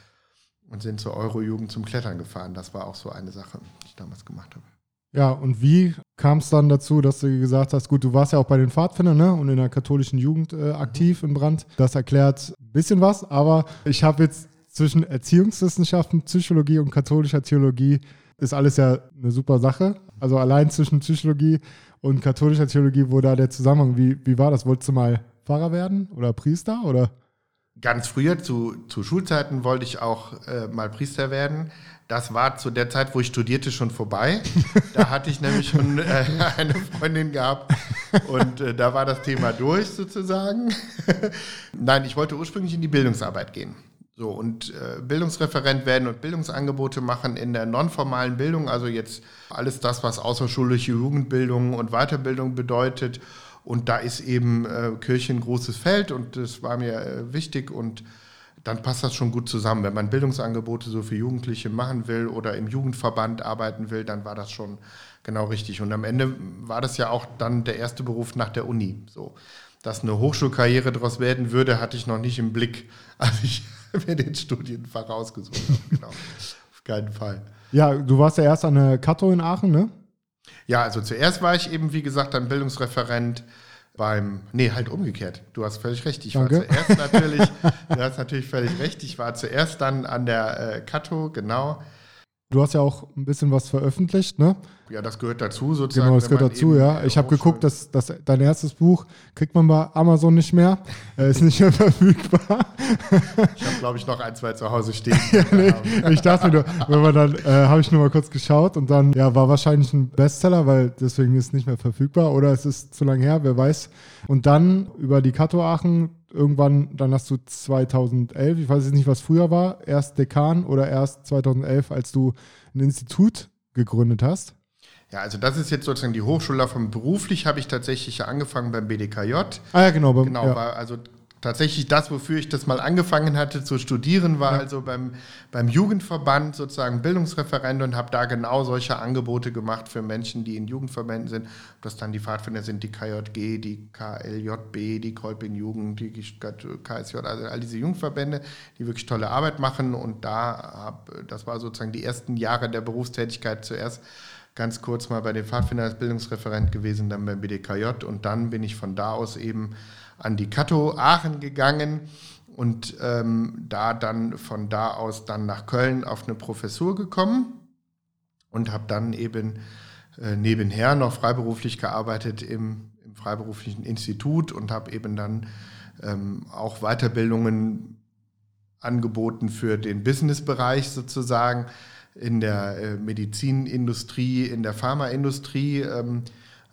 Speaker 2: und sind zur Eurojugend zum Klettern gefahren. Das war auch so eine Sache, die ich damals gemacht habe.
Speaker 1: Ja, und wie kam es dann dazu, dass du gesagt hast, gut, du warst ja auch bei den Pfadfindern ne? und in der katholischen Jugend äh, aktiv mhm. in Brand. Das erklärt ein bisschen was, aber ich habe jetzt zwischen Erziehungswissenschaften, Psychologie und katholischer Theologie ist alles ja eine super Sache. Also allein zwischen Psychologie und katholischer Theologie, wo da der Zusammenhang, wie, wie war das? Wolltest du mal Pfarrer werden oder Priester oder?
Speaker 2: Ganz früher, zu, zu Schulzeiten, wollte ich auch äh, mal Priester werden. Das war zu der Zeit, wo ich studierte, schon vorbei. Da hatte ich nämlich schon äh, eine Freundin gehabt und äh, da war das Thema durch sozusagen. Nein, ich wollte ursprünglich in die Bildungsarbeit gehen. So, und äh, Bildungsreferent werden und Bildungsangebote machen in der nonformalen Bildung, also jetzt alles das, was außerschulische Jugendbildung und Weiterbildung bedeutet. Und da ist eben äh, Kirche ein großes Feld und das war mir äh, wichtig und dann passt das schon gut zusammen. Wenn man Bildungsangebote so für Jugendliche machen will oder im Jugendverband arbeiten will, dann war das schon genau richtig. Und am Ende war das ja auch dann der erste Beruf nach der Uni. So, dass eine Hochschulkarriere daraus werden würde, hatte ich noch nicht im Blick, als ich mir den Studienfach ausgesucht habe. Genau. Auf keinen Fall.
Speaker 1: Ja, du warst ja erst an der Kato in Aachen, ne?
Speaker 2: Ja, also zuerst war ich eben, wie gesagt, dann Bildungsreferent beim, nee, halt umgekehrt. Du hast völlig recht. Ich Danke. war zuerst natürlich, du hast natürlich völlig recht. Ich war zuerst dann an der äh, Kato, genau.
Speaker 1: Du hast ja auch ein bisschen was veröffentlicht, ne?
Speaker 2: Ja, das gehört dazu sozusagen.
Speaker 1: Genau, das gehört dazu, ja. Ich habe geguckt, dass, dass dein erstes Buch kriegt man bei Amazon nicht mehr. Er ist nicht mehr verfügbar.
Speaker 2: Ich habe, glaube ich, noch ein, zwei zu Hause stehen.
Speaker 1: ja, nee, ich dachte nur, wenn man dann, äh, habe ich nur mal kurz geschaut und dann, ja, war wahrscheinlich ein Bestseller, weil deswegen ist es nicht mehr verfügbar oder es ist zu lange her, wer weiß. Und dann über die Kato Aachen irgendwann, dann hast du 2011, ich weiß jetzt nicht, was früher war, erst Dekan oder erst 2011, als du ein Institut gegründet hast?
Speaker 2: Ja, also das ist jetzt sozusagen die Hochschullaufbahn. Beruflich habe ich tatsächlich angefangen beim BDKJ.
Speaker 1: Ah ja, genau.
Speaker 2: Beim, genau, ja. war also tatsächlich das, wofür ich das mal angefangen hatte zu studieren, war ja. also beim, beim Jugendverband sozusagen Bildungsreferent und habe da genau solche Angebote gemacht für Menschen, die in Jugendverbänden sind. Ob das dann die Pfadfinder sind, die KJG, die KLJB, die Kolping Jugend, die KSJ, also all diese Jugendverbände, die wirklich tolle Arbeit machen. Und da hab, das war sozusagen die ersten Jahre der Berufstätigkeit zuerst ganz kurz mal bei den Pfadfindern als Bildungsreferent gewesen, dann beim BDKJ und dann bin ich von da aus eben an die Kato Aachen gegangen und ähm, da dann von da aus dann nach Köln auf eine Professur gekommen und habe dann eben äh, nebenher noch freiberuflich gearbeitet im, im freiberuflichen Institut und habe eben dann ähm, auch Weiterbildungen angeboten für den Businessbereich sozusagen in der äh, Medizinindustrie, in der Pharmaindustrie ähm,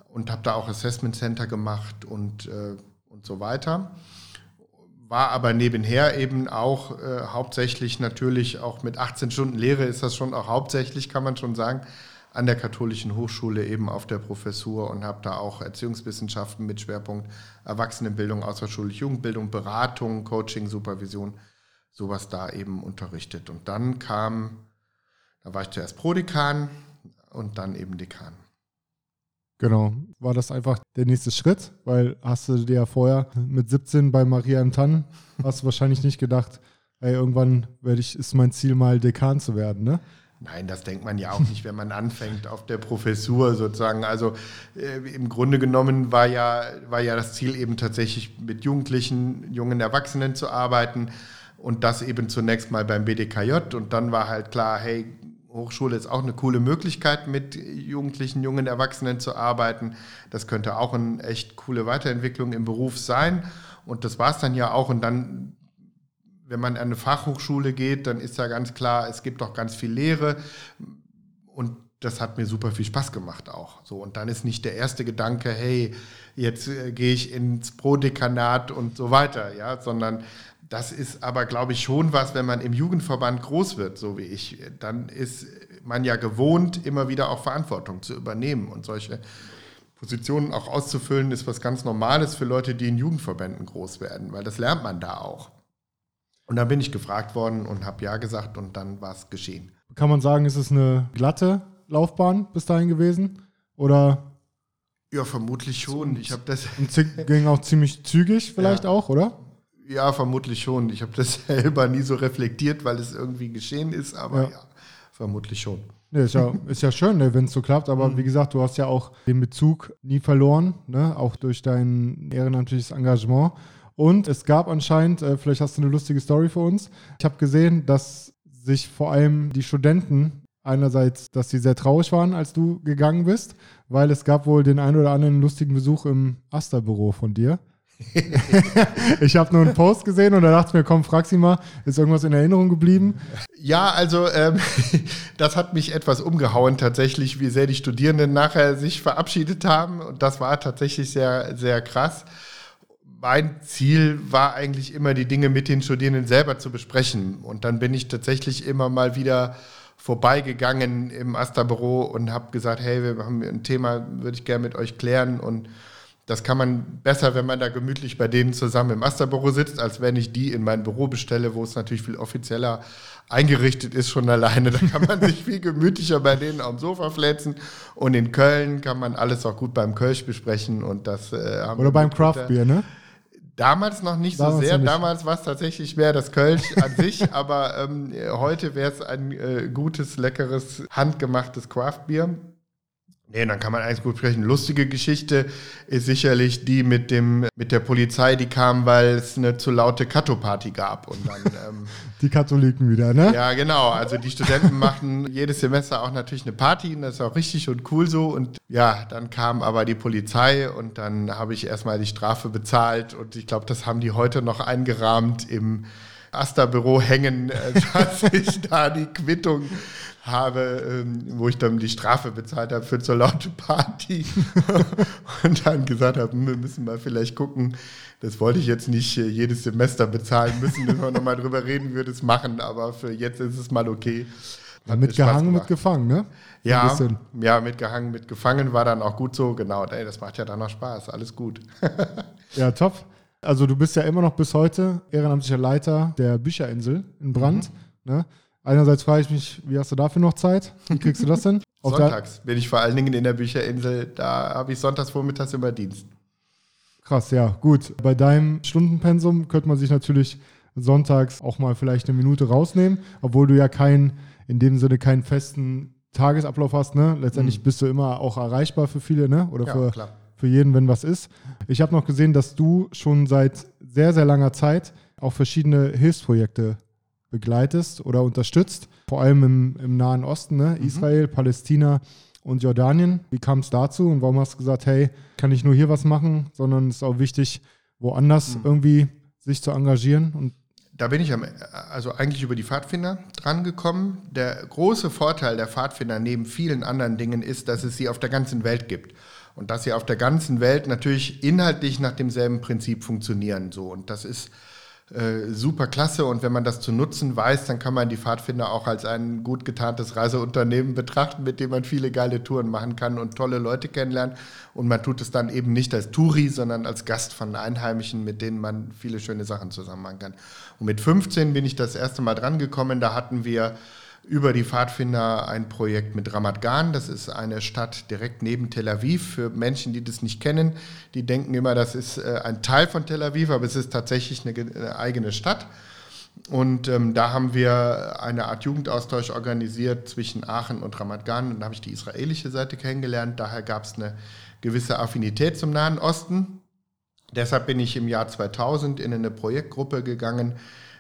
Speaker 2: und habe da auch Assessment Center gemacht und, äh, so weiter. War aber nebenher eben auch äh, hauptsächlich natürlich auch mit 18 Stunden Lehre ist das schon auch hauptsächlich, kann man schon sagen, an der Katholischen Hochschule eben auf der Professur und habe da auch Erziehungswissenschaften mit Schwerpunkt Erwachsenenbildung, außerschulische Jugendbildung, Beratung, Coaching, Supervision, sowas da eben unterrichtet. Und dann kam da war ich zuerst Prodekan und dann eben Dekan.
Speaker 1: Genau. War das einfach der nächste Schritt? Weil hast du dir ja vorher mit 17 bei Maria im Tann, hast du wahrscheinlich nicht gedacht, ey, irgendwann werde ich, ist mein Ziel mal Dekan zu werden, ne?
Speaker 2: Nein, das denkt man ja auch nicht, wenn man anfängt auf der Professur sozusagen. Also äh, im Grunde genommen war ja, war ja das Ziel eben tatsächlich mit Jugendlichen, jungen Erwachsenen zu arbeiten und das eben zunächst mal beim BDKJ und dann war halt klar, hey, Hochschule ist auch eine coole Möglichkeit, mit Jugendlichen, jungen Erwachsenen zu arbeiten. Das könnte auch eine echt coole Weiterentwicklung im Beruf sein. Und das war es dann ja auch. Und dann, wenn man an eine Fachhochschule geht, dann ist ja ganz klar, es gibt auch ganz viel Lehre. Und das hat mir super viel Spaß gemacht auch. So, und dann ist nicht der erste Gedanke, hey, jetzt äh, gehe ich ins Prodekanat und so weiter, ja, sondern das ist aber, glaube ich, schon was, wenn man im Jugendverband groß wird, so wie ich, dann ist man ja gewohnt, immer wieder auch Verantwortung zu übernehmen und solche Positionen auch auszufüllen, ist was ganz Normales für Leute, die in Jugendverbänden groß werden, weil das lernt man da auch. Und dann bin ich gefragt worden und habe ja gesagt und dann war es geschehen.
Speaker 1: Kann man sagen, ist es eine glatte Laufbahn bis dahin gewesen? Oder?
Speaker 2: Ja, vermutlich schon. Ich habe das.
Speaker 1: Und ging auch ziemlich zügig vielleicht ja. auch, oder?
Speaker 2: Ja, vermutlich schon. Ich habe das selber nie so reflektiert, weil es irgendwie geschehen ist, aber ja, ja vermutlich schon.
Speaker 1: Nee, ist, ja, ist ja schön, ne, wenn es so klappt, aber mhm. wie gesagt, du hast ja auch den Bezug nie verloren, ne, auch durch dein ehrenamtliches Engagement. Und es gab anscheinend, äh, vielleicht hast du eine lustige Story für uns. Ich habe gesehen, dass sich vor allem die Studenten einerseits, dass sie sehr traurig waren, als du gegangen bist, weil es gab wohl den einen oder anderen lustigen Besuch im Asta-Büro von dir. ich habe nur einen Post gesehen und da dachte ich mir, komm, frag sie mal, ist irgendwas in Erinnerung geblieben?
Speaker 2: Ja, also ähm, das hat mich etwas umgehauen tatsächlich, wie sehr die Studierenden nachher sich verabschiedet haben und das war tatsächlich sehr, sehr krass mein Ziel war eigentlich immer, die Dinge mit den Studierenden selber zu besprechen. Und dann bin ich tatsächlich immer mal wieder vorbeigegangen im Asta-Büro und habe gesagt, hey, wir haben ein Thema, würde ich gerne mit euch klären. Und das kann man besser, wenn man da gemütlich bei denen zusammen im Asta-Büro sitzt, als wenn ich die in mein Büro bestelle, wo es natürlich viel offizieller eingerichtet ist schon alleine. Da kann man sich viel gemütlicher bei denen am Sofa flätzen. Und in Köln kann man alles auch gut beim Kölsch besprechen. Und das,
Speaker 1: äh, Oder beim Craftbier, ne?
Speaker 2: Damals noch nicht Damals so sehr. Nicht. Damals war es tatsächlich mehr das Kölsch an sich, aber ähm, heute wäre es ein äh, gutes, leckeres, handgemachtes Craftbier. Nee, dann kann man eigentlich gut sprechen. Lustige Geschichte ist sicherlich die mit dem mit der Polizei, die kam, weil es eine zu laute Katto-Party gab. Und dann,
Speaker 1: ähm, die Katholiken wieder, ne?
Speaker 2: Ja, genau. Also die Studenten machen jedes Semester auch natürlich eine Party und das ist auch richtig und cool so. Und ja, dann kam aber die Polizei und dann habe ich erstmal die Strafe bezahlt und ich glaube, das haben die heute noch eingerahmt im Asta-Büro hängen, äh, dass ich da die Quittung habe, ähm, wo ich dann die Strafe bezahlt habe für zur laute Party und dann gesagt habe, wir müssen mal vielleicht gucken, das wollte ich jetzt nicht äh, jedes Semester bezahlen müssen, wenn wir nochmal drüber reden, würde es machen, aber für jetzt ist es mal okay.
Speaker 1: Hat mitgehangen, mitgefangen, ne?
Speaker 2: Ja, ja, mitgehangen, mitgefangen war dann auch gut so, genau. Ey, das macht ja dann noch Spaß, alles gut.
Speaker 1: ja, top. Also du bist ja immer noch bis heute ehrenamtlicher Leiter der Bücherinsel in Brand. Mhm. Ne? Einerseits frage ich mich, wie hast du dafür noch Zeit? Wie kriegst du das denn?
Speaker 2: Sonntags bin ich vor allen Dingen in der Bücherinsel. Da habe ich sonntags vormittags immer Dienst.
Speaker 1: Krass, ja, gut. Bei deinem Stundenpensum könnte man sich natürlich sonntags auch mal vielleicht eine Minute rausnehmen, obwohl du ja keinen, in dem Sinne keinen festen Tagesablauf hast. Ne? Letztendlich mhm. bist du immer auch erreichbar für viele, ne? Oder ja, für, klar. für jeden, wenn was ist. Ich habe noch gesehen, dass du schon seit sehr, sehr langer Zeit auch verschiedene Hilfsprojekte begleitest oder unterstützt, vor allem im, im Nahen Osten, ne? mhm. Israel, Palästina und Jordanien. Wie kam es dazu und warum hast du gesagt, hey, kann ich nur hier was machen, sondern es ist auch wichtig, woanders mhm. irgendwie sich zu engagieren und
Speaker 2: da bin ich am, also eigentlich über die Pfadfinder drangekommen. Der große Vorteil der Pfadfinder neben vielen anderen Dingen ist, dass es sie auf der ganzen Welt gibt. Und dass sie auf der ganzen Welt natürlich inhaltlich nach demselben Prinzip funktionieren. So. Und das ist äh, super klasse. Und wenn man das zu nutzen weiß, dann kann man die Pfadfinder auch als ein gut getarntes Reiseunternehmen betrachten, mit dem man viele geile Touren machen kann und tolle Leute kennenlernen. Und man tut es dann eben nicht als Touri, sondern als Gast von Einheimischen, mit denen man viele schöne Sachen zusammen machen kann. Und mit 15 bin ich das erste Mal drangekommen. Da hatten wir über die Pfadfinder ein Projekt mit Ramat Gan. Das ist eine Stadt direkt neben Tel Aviv. Für Menschen, die das nicht kennen, die denken immer, das ist äh, ein Teil von Tel Aviv, aber es ist tatsächlich eine, eine eigene Stadt. Und ähm, da haben wir eine Art Jugendaustausch organisiert zwischen Aachen und Ramat Gan. Und da habe ich die israelische Seite kennengelernt. Daher gab es eine gewisse Affinität zum Nahen Osten. Deshalb bin ich im Jahr 2000 in eine Projektgruppe gegangen,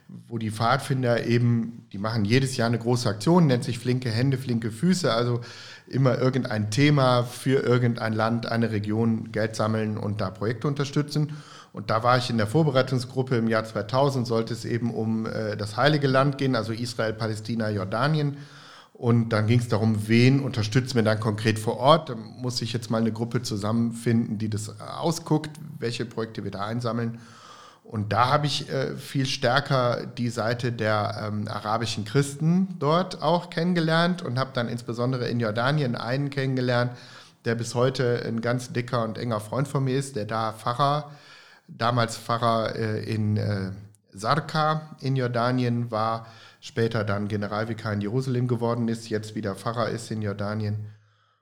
Speaker 2: wo die Pfadfinder eben, die machen jedes Jahr eine große Aktion, nennt sich flinke Hände, flinke Füße, also immer irgendein Thema für irgendein Land, eine Region Geld sammeln und da Projekte unterstützen. Und da war ich in der Vorbereitungsgruppe im Jahr 2000, sollte es eben um äh, das Heilige Land gehen, also Israel, Palästina, Jordanien. Und dann ging es darum, wen unterstützen wir dann konkret vor Ort. Da muss ich jetzt mal eine Gruppe zusammenfinden, die das ausguckt, welche Projekte wir da einsammeln. Und da habe ich äh, viel stärker die Seite der ähm, arabischen Christen dort auch kennengelernt und habe dann insbesondere in Jordanien einen kennengelernt, der bis heute ein ganz dicker und enger Freund von mir ist, der da Pfarrer, damals Pfarrer äh, in äh, Sarka in Jordanien war, später dann Generalvikar in Jerusalem geworden ist, jetzt wieder Pfarrer ist in Jordanien.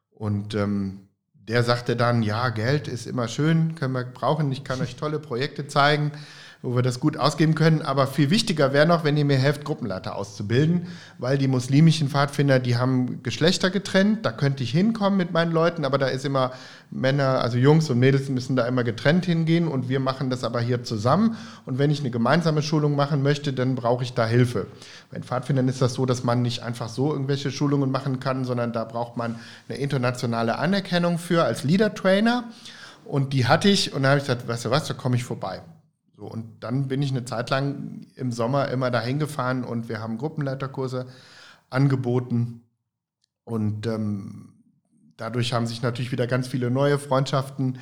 Speaker 2: Und ähm, der sagte dann, ja, Geld ist immer schön, können wir brauchen, ich kann euch tolle Projekte zeigen wo wir das gut ausgeben können. Aber viel wichtiger wäre noch, wenn ihr mir helft, Gruppenleiter auszubilden, weil die muslimischen Pfadfinder, die haben Geschlechter getrennt. Da könnte ich hinkommen mit meinen Leuten, aber da ist immer Männer, also Jungs und Mädels müssen da immer getrennt hingehen und wir machen das aber hier zusammen. Und wenn ich eine gemeinsame Schulung machen möchte, dann brauche ich da Hilfe. Bei den Pfadfindern ist das so, dass man nicht einfach so irgendwelche Schulungen machen kann, sondern da braucht man eine internationale Anerkennung für als Leader Trainer. Und die hatte ich und dann habe ich gesagt, weißt du was, da komme ich vorbei. So, und dann bin ich eine Zeit lang im Sommer immer dahin gefahren und wir haben Gruppenleiterkurse angeboten. Und ähm, dadurch haben sich natürlich wieder ganz viele neue Freundschaften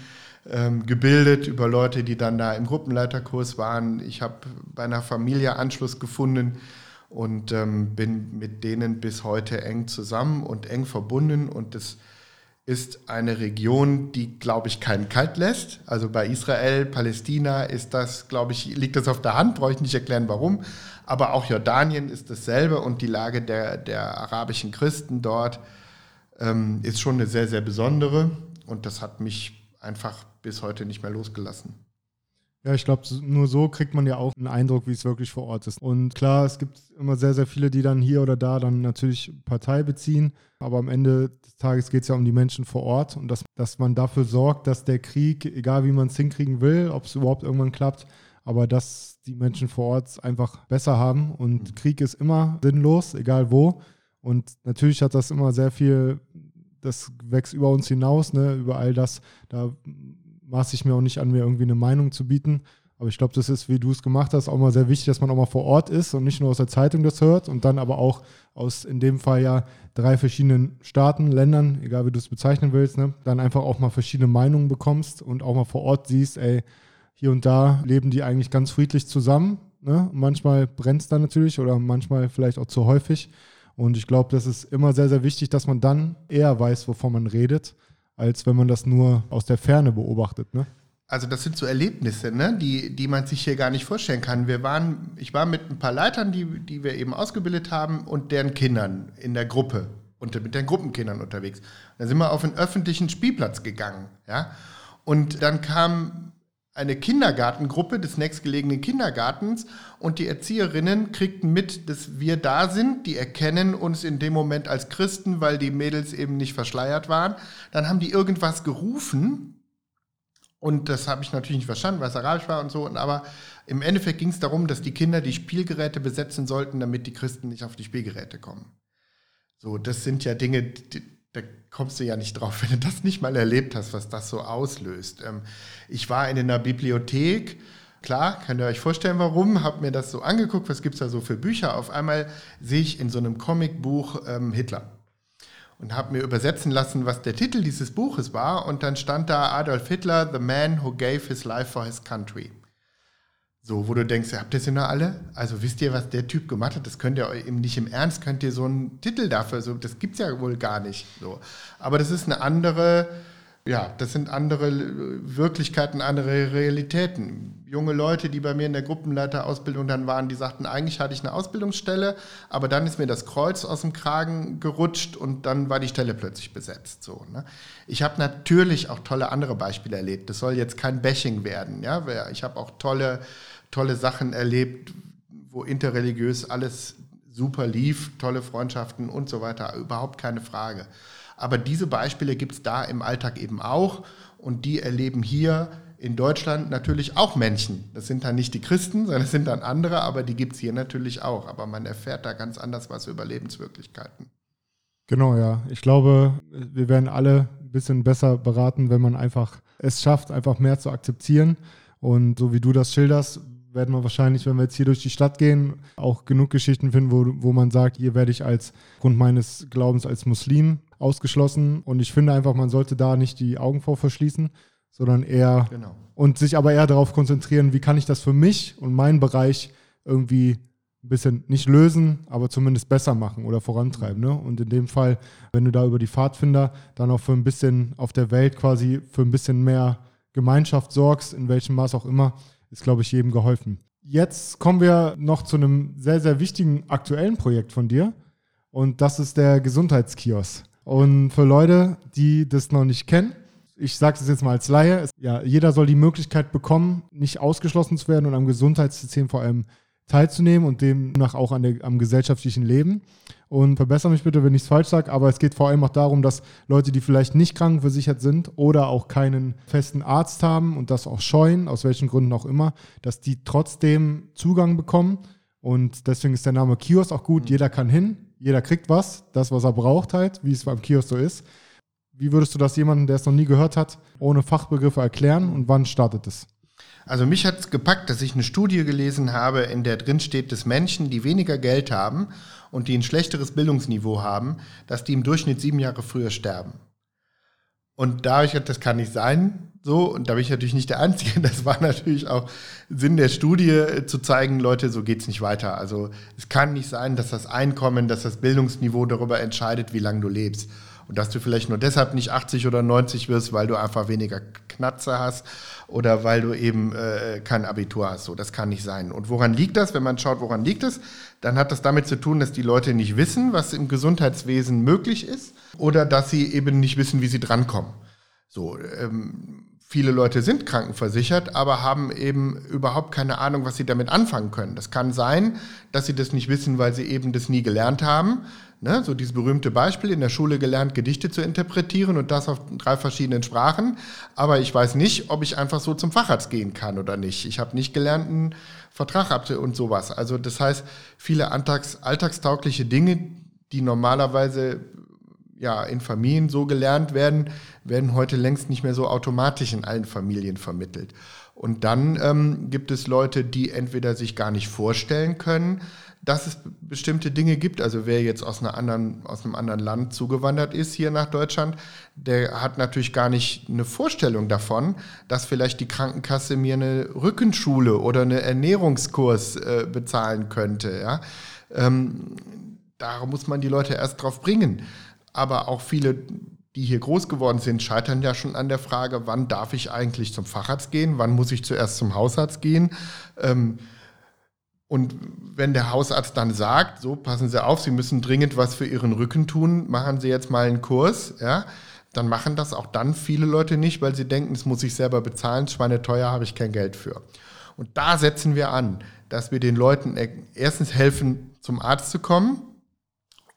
Speaker 2: ähm, gebildet über Leute, die dann da im Gruppenleiterkurs waren. Ich habe bei einer Familie Anschluss gefunden und ähm, bin mit denen bis heute eng zusammen und eng verbunden. Und das ist eine Region, die, glaube ich, keinen kalt lässt. Also bei Israel, Palästina ist das, glaube ich, liegt das auf der Hand, brauche ich nicht erklären, warum. Aber auch Jordanien ist dasselbe und die Lage der, der arabischen Christen dort ähm, ist schon eine sehr, sehr besondere. Und das hat mich einfach bis heute nicht mehr losgelassen.
Speaker 1: Ja, ich glaube, nur so kriegt man ja auch einen Eindruck, wie es wirklich vor Ort ist. Und klar, es gibt immer sehr, sehr viele, die dann hier oder da dann natürlich Partei beziehen. Aber am Ende des Tages geht es ja um die Menschen vor Ort und dass, dass man dafür sorgt, dass der Krieg, egal wie man es hinkriegen will, ob es überhaupt irgendwann klappt, aber dass die Menschen vor Ort einfach besser haben. Und mhm. Krieg ist immer sinnlos, egal wo. Und natürlich hat das immer sehr viel, das wächst über uns hinaus, ne, über all das. Da maße ich mir auch nicht an, mir irgendwie eine Meinung zu bieten. Aber ich glaube, das ist, wie du es gemacht hast, auch mal sehr wichtig, dass man auch mal vor Ort ist und nicht nur aus der Zeitung das hört und dann aber auch aus in dem Fall ja drei verschiedenen Staaten, Ländern, egal wie du es bezeichnen willst, ne, dann einfach auch mal verschiedene Meinungen bekommst und auch mal vor Ort siehst, ey, hier und da leben die eigentlich ganz friedlich zusammen. Ne? Manchmal brennt es dann natürlich oder manchmal vielleicht auch zu häufig. Und ich glaube, das ist immer sehr, sehr wichtig, dass man dann eher weiß, wovon man redet als wenn man das nur aus der Ferne beobachtet. Ne?
Speaker 2: Also das sind so Erlebnisse, ne, die, die man sich hier gar nicht vorstellen kann. Wir waren, ich war mit ein paar Leitern, die, die wir eben ausgebildet haben und deren Kindern in der Gruppe und mit den Gruppenkindern unterwegs. Da sind wir auf einen öffentlichen Spielplatz gegangen, ja. Und dann kam eine Kindergartengruppe des nächstgelegenen Kindergartens und die Erzieherinnen kriegten mit, dass wir da sind. Die erkennen uns in dem Moment als Christen, weil die Mädels eben nicht verschleiert waren. Dann haben die irgendwas gerufen und das habe ich natürlich nicht verstanden, weil es arabisch war und so. Aber im Endeffekt ging es darum, dass die Kinder die Spielgeräte besetzen sollten, damit die Christen nicht auf die Spielgeräte kommen. So, das sind ja Dinge, die, da kommst du ja nicht drauf, wenn du das nicht mal erlebt hast, was das so auslöst. Ähm, ich war in einer Bibliothek, klar, könnt ihr euch vorstellen, warum, habe mir das so angeguckt, was gibt es da so für Bücher. Auf einmal sehe ich in so einem Comicbuch ähm, Hitler und habe mir übersetzen lassen, was der Titel dieses Buches war. Und dann stand da Adolf Hitler, The Man Who Gave His Life for His Country. So, wo du denkst, habt ihr sie noch alle? Also wisst ihr, was der Typ gemacht hat? Das könnt ihr eben nicht im Ernst, könnt ihr so einen Titel dafür, so, das gibt es ja wohl gar nicht. So. Aber das ist eine andere, ja, das sind andere Wirklichkeiten, andere Realitäten. Junge Leute, die bei mir in der Gruppenleiterausbildung dann waren, die sagten, eigentlich hatte ich eine Ausbildungsstelle, aber dann ist mir das Kreuz aus dem Kragen gerutscht und dann war die Stelle plötzlich besetzt. So, ne? Ich habe natürlich auch tolle andere Beispiele erlebt. Das soll jetzt kein Bashing werden. Ja? Ich habe auch tolle tolle Sachen erlebt, wo interreligiös alles super lief, tolle Freundschaften und so weiter, überhaupt keine Frage. Aber diese Beispiele gibt es da im Alltag eben auch und die erleben hier in Deutschland natürlich auch Menschen. Das sind dann nicht die Christen, sondern das sind dann andere, aber die gibt es hier natürlich auch. Aber man erfährt da ganz anders was über Lebenswirklichkeiten.
Speaker 1: Genau, ja. Ich glaube, wir werden alle ein bisschen besser beraten, wenn man einfach es schafft, einfach mehr zu akzeptieren. Und so wie du das schilderst, werden wir wahrscheinlich, wenn wir jetzt hier durch die Stadt gehen, auch genug Geschichten finden, wo, wo man sagt, hier werde ich als Grund meines Glaubens als Muslim ausgeschlossen. Und ich finde einfach, man sollte da nicht die Augen vor verschließen, sondern eher genau. und sich aber eher darauf konzentrieren, wie kann ich das für mich und meinen Bereich irgendwie ein bisschen nicht lösen, aber zumindest besser machen oder vorantreiben. Ne? Und in dem Fall, wenn du da über die Pfadfinder dann auch für ein bisschen auf der Welt quasi für ein bisschen mehr Gemeinschaft sorgst, in welchem Maß auch immer, ist, glaube ich, jedem geholfen. Jetzt kommen wir noch zu einem sehr, sehr wichtigen aktuellen Projekt von dir. Und das ist der Gesundheitskiosk. Und für Leute, die das noch nicht kennen, ich sage es jetzt mal als Laie, ja, jeder soll die Möglichkeit bekommen, nicht ausgeschlossen zu werden und am Gesundheitssystem vor allem teilzunehmen und demnach auch an der, am gesellschaftlichen Leben. Und verbessere mich bitte, wenn ich es falsch sage, aber es geht vor allem auch darum, dass Leute, die vielleicht nicht krankenversichert sind oder auch keinen festen Arzt haben und das auch scheuen, aus welchen Gründen auch immer, dass die trotzdem Zugang bekommen. Und deswegen ist der Name Kiosk auch gut. Mhm. Jeder kann hin, jeder kriegt was, das, was er braucht halt, wie es beim Kiosk so ist. Wie würdest du das jemandem, der es noch nie gehört hat, ohne Fachbegriffe erklären und wann startet es?
Speaker 2: Also mich hat es gepackt, dass ich eine Studie gelesen habe, in der drin steht, dass Menschen, die weniger Geld haben und die ein schlechteres Bildungsniveau haben, dass die im Durchschnitt sieben Jahre früher sterben. Und da habe ich gedacht, das kann nicht sein. So, und da bin ich natürlich nicht der Einzige. Das war natürlich auch Sinn der Studie, äh, zu zeigen, Leute, so geht es nicht weiter. Also es kann nicht sein, dass das Einkommen, dass das Bildungsniveau darüber entscheidet, wie lange du lebst. Und dass du vielleicht nur deshalb nicht 80 oder 90 wirst, weil du einfach weniger Knatze hast oder weil du eben äh, kein Abitur hast. So, das kann nicht sein. Und woran liegt das? Wenn man schaut, woran liegt es, dann hat das damit zu tun, dass die Leute nicht wissen, was im Gesundheitswesen möglich ist oder dass sie eben nicht wissen, wie sie drankommen. So, ähm, viele Leute sind krankenversichert, aber haben eben überhaupt keine Ahnung, was sie damit anfangen können. Das kann sein, dass sie das nicht wissen, weil sie eben das nie gelernt haben Ne, so dieses berühmte Beispiel, in der Schule gelernt, Gedichte zu interpretieren und das auf drei verschiedenen Sprachen. Aber ich weiß nicht, ob ich einfach so zum Facharzt gehen kann oder nicht. Ich habe nicht gelernt, einen Vertrag ab und sowas. Also das heißt, viele alltags, alltagstaugliche Dinge, die normalerweise ja, in Familien so gelernt werden, werden heute längst nicht mehr so automatisch in allen Familien vermittelt. Und dann ähm, gibt es Leute, die entweder sich gar nicht vorstellen können, dass es bestimmte Dinge gibt. Also wer jetzt aus, einer anderen, aus einem anderen Land zugewandert ist hier nach Deutschland, der hat natürlich gar nicht eine Vorstellung davon, dass vielleicht die Krankenkasse mir eine Rückenschule oder einen Ernährungskurs äh, bezahlen könnte. Ja? Ähm, da muss man die Leute erst drauf bringen. Aber auch viele, die hier groß geworden sind, scheitern ja schon an der Frage, wann darf ich eigentlich zum Facharzt gehen, wann muss ich zuerst zum Hausarzt gehen. Ähm, und wenn der Hausarzt dann sagt, so passen Sie auf, Sie müssen dringend was für Ihren Rücken tun, machen Sie jetzt mal einen Kurs, ja, dann machen das auch dann viele Leute nicht, weil sie denken, das muss ich selber bezahlen, schweineteuer habe ich kein Geld für. Und da setzen wir an, dass wir den Leuten erstens helfen, zum Arzt zu kommen,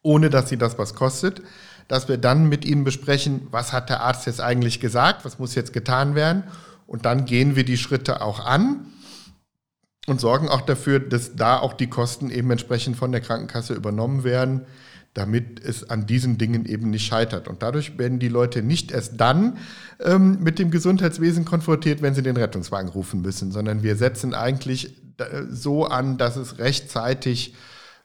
Speaker 2: ohne dass sie das was kostet, dass wir dann mit ihnen besprechen, was hat der Arzt jetzt eigentlich gesagt, was muss jetzt getan werden und dann gehen wir die Schritte auch an und sorgen auch dafür, dass da auch die Kosten eben entsprechend von der Krankenkasse übernommen werden, damit es an diesen Dingen eben nicht scheitert. Und dadurch werden die Leute nicht erst dann ähm, mit dem Gesundheitswesen konfrontiert, wenn sie den Rettungswagen rufen müssen, sondern wir setzen eigentlich so an, dass es rechtzeitig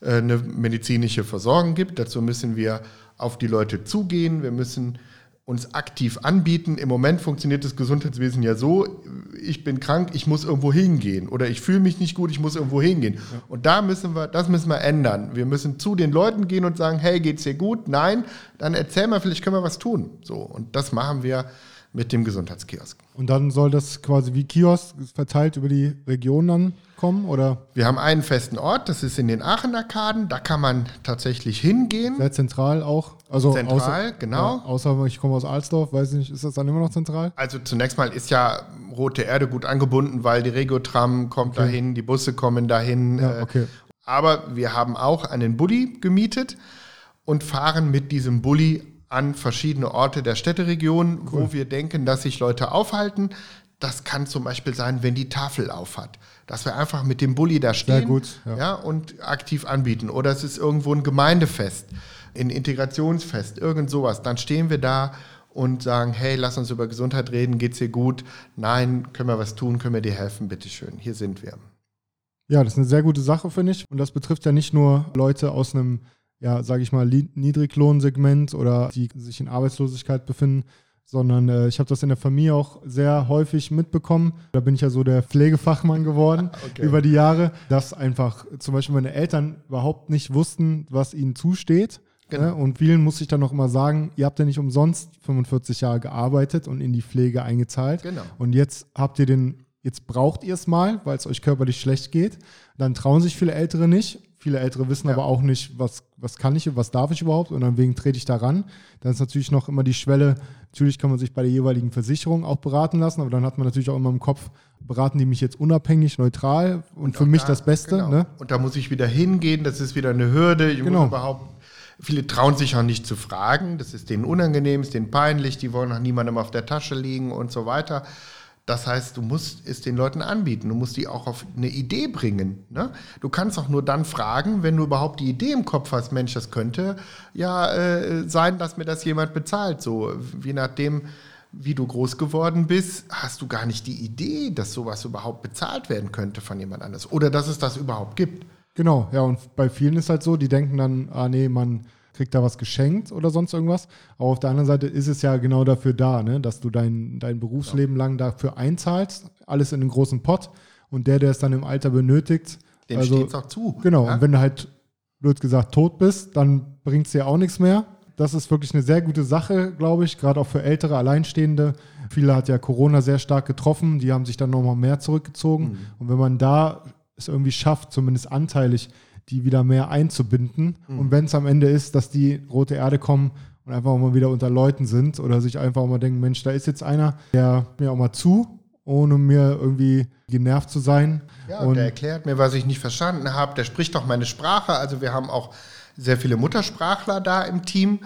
Speaker 2: äh, eine medizinische Versorgung gibt. Dazu müssen wir auf die Leute zugehen. Wir müssen uns aktiv anbieten. Im Moment funktioniert das Gesundheitswesen ja so, ich bin krank, ich muss irgendwo hingehen oder ich fühle mich nicht gut, ich muss irgendwo hingehen. Ja. Und da müssen wir, das müssen wir ändern. Wir müssen zu den Leuten gehen und sagen, hey, geht's dir gut? Nein, dann erzähl mal, vielleicht können wir was tun. So und das machen wir mit dem Gesundheitskiosk.
Speaker 1: Und dann soll das quasi wie Kiosk verteilt über die Region dann kommen? Oder?
Speaker 2: Wir haben einen festen Ort, das ist in den Aachen-Arkaden. Da kann man tatsächlich hingehen.
Speaker 1: Sehr zentral auch. Also
Speaker 2: zentral, außer, genau.
Speaker 1: Ja, außer ich komme aus Alsdorf, weiß nicht, ist das dann immer noch zentral?
Speaker 2: Also zunächst mal ist ja Rote Erde gut angebunden, weil die Regiotram kommt okay. dahin, die Busse kommen dahin.
Speaker 1: Ja, äh, okay.
Speaker 2: Aber wir haben auch einen Bulli gemietet und fahren mit diesem Bulli an verschiedene Orte der Städteregion, cool. wo wir denken, dass sich Leute aufhalten. Das kann zum Beispiel sein, wenn die Tafel aufhat dass wir einfach mit dem Bulli da stehen
Speaker 1: gut,
Speaker 2: ja. ja. und aktiv anbieten. Oder es ist irgendwo ein Gemeindefest, ein Integrationsfest, irgend sowas. Dann stehen wir da und sagen, hey, lass uns über Gesundheit reden, geht's dir gut? Nein, können wir was tun, können wir dir helfen, bitteschön, hier sind wir.
Speaker 1: Ja, das ist eine sehr gute Sache, finde ich. Und das betrifft ja nicht nur Leute aus einem, ja, sage ich mal, Niedriglohnsegment oder die sich in Arbeitslosigkeit befinden, sondern äh, ich habe das in der Familie auch sehr häufig mitbekommen. Da bin ich ja so der Pflegefachmann geworden okay. über die Jahre, dass einfach zum Beispiel meine Eltern überhaupt nicht wussten, was ihnen zusteht. Genau. Ne? Und vielen muss ich dann noch immer sagen, ihr habt ja nicht umsonst 45 Jahre gearbeitet und in die Pflege eingezahlt. Genau. Und jetzt habt ihr den, jetzt braucht ihr es mal, weil es euch körperlich schlecht geht. Dann trauen sich viele Ältere nicht Viele Ältere wissen ja. aber auch nicht, was, was kann ich, was darf ich überhaupt und dann wegen trete ich da ran. Dann ist natürlich noch immer die Schwelle, natürlich kann man sich bei der jeweiligen Versicherung auch beraten lassen, aber dann hat man natürlich auch immer im Kopf, beraten die mich jetzt unabhängig, neutral und, und für mich da, das Beste.
Speaker 2: Genau.
Speaker 1: Ne?
Speaker 2: Und da muss ich wieder hingehen, das ist wieder eine Hürde. Ich genau. muss überhaupt Viele trauen sich auch nicht zu fragen, das ist denen unangenehm, ist denen peinlich, die wollen auch niemandem auf der Tasche liegen und so weiter. Das heißt, du musst es den Leuten anbieten. Du musst die auch auf eine Idee bringen. Ne? Du kannst auch nur dann fragen, wenn du überhaupt die Idee im Kopf hast, Mensch, das könnte ja äh, sein, dass mir das jemand bezahlt. So, je nachdem, wie du groß geworden bist, hast du gar nicht die Idee, dass sowas überhaupt bezahlt werden könnte von jemand anders. Oder dass es das überhaupt gibt.
Speaker 1: Genau, ja, und bei vielen ist halt so, die denken dann, ah nee, man kriegt da was geschenkt oder sonst irgendwas. Aber auf der anderen Seite ist es ja genau dafür da, ne? dass du dein, dein Berufsleben ja. lang dafür einzahlst, alles in den großen Pott und der, der es dann im Alter benötigt.
Speaker 2: Dem also, steht es auch zu.
Speaker 1: Genau, ja? und wenn du halt, blöd gesagt, tot bist, dann bringt es dir auch nichts mehr. Das ist wirklich eine sehr gute Sache, glaube ich, gerade auch für ältere Alleinstehende. Viele hat ja Corona sehr stark getroffen, die haben sich dann nochmal mehr zurückgezogen. Mhm. Und wenn man da es irgendwie schafft, zumindest anteilig die wieder mehr einzubinden. Mhm. Und wenn es am Ende ist, dass die rote Erde kommen und einfach mal wieder unter Leuten sind oder sich einfach mal denken, Mensch, da ist jetzt einer, der mir auch mal zu, ohne mir irgendwie genervt zu sein.
Speaker 2: Ja, und der erklärt mir, was ich nicht verstanden habe. Der spricht doch meine Sprache. Also wir haben auch sehr viele Muttersprachler da im Team.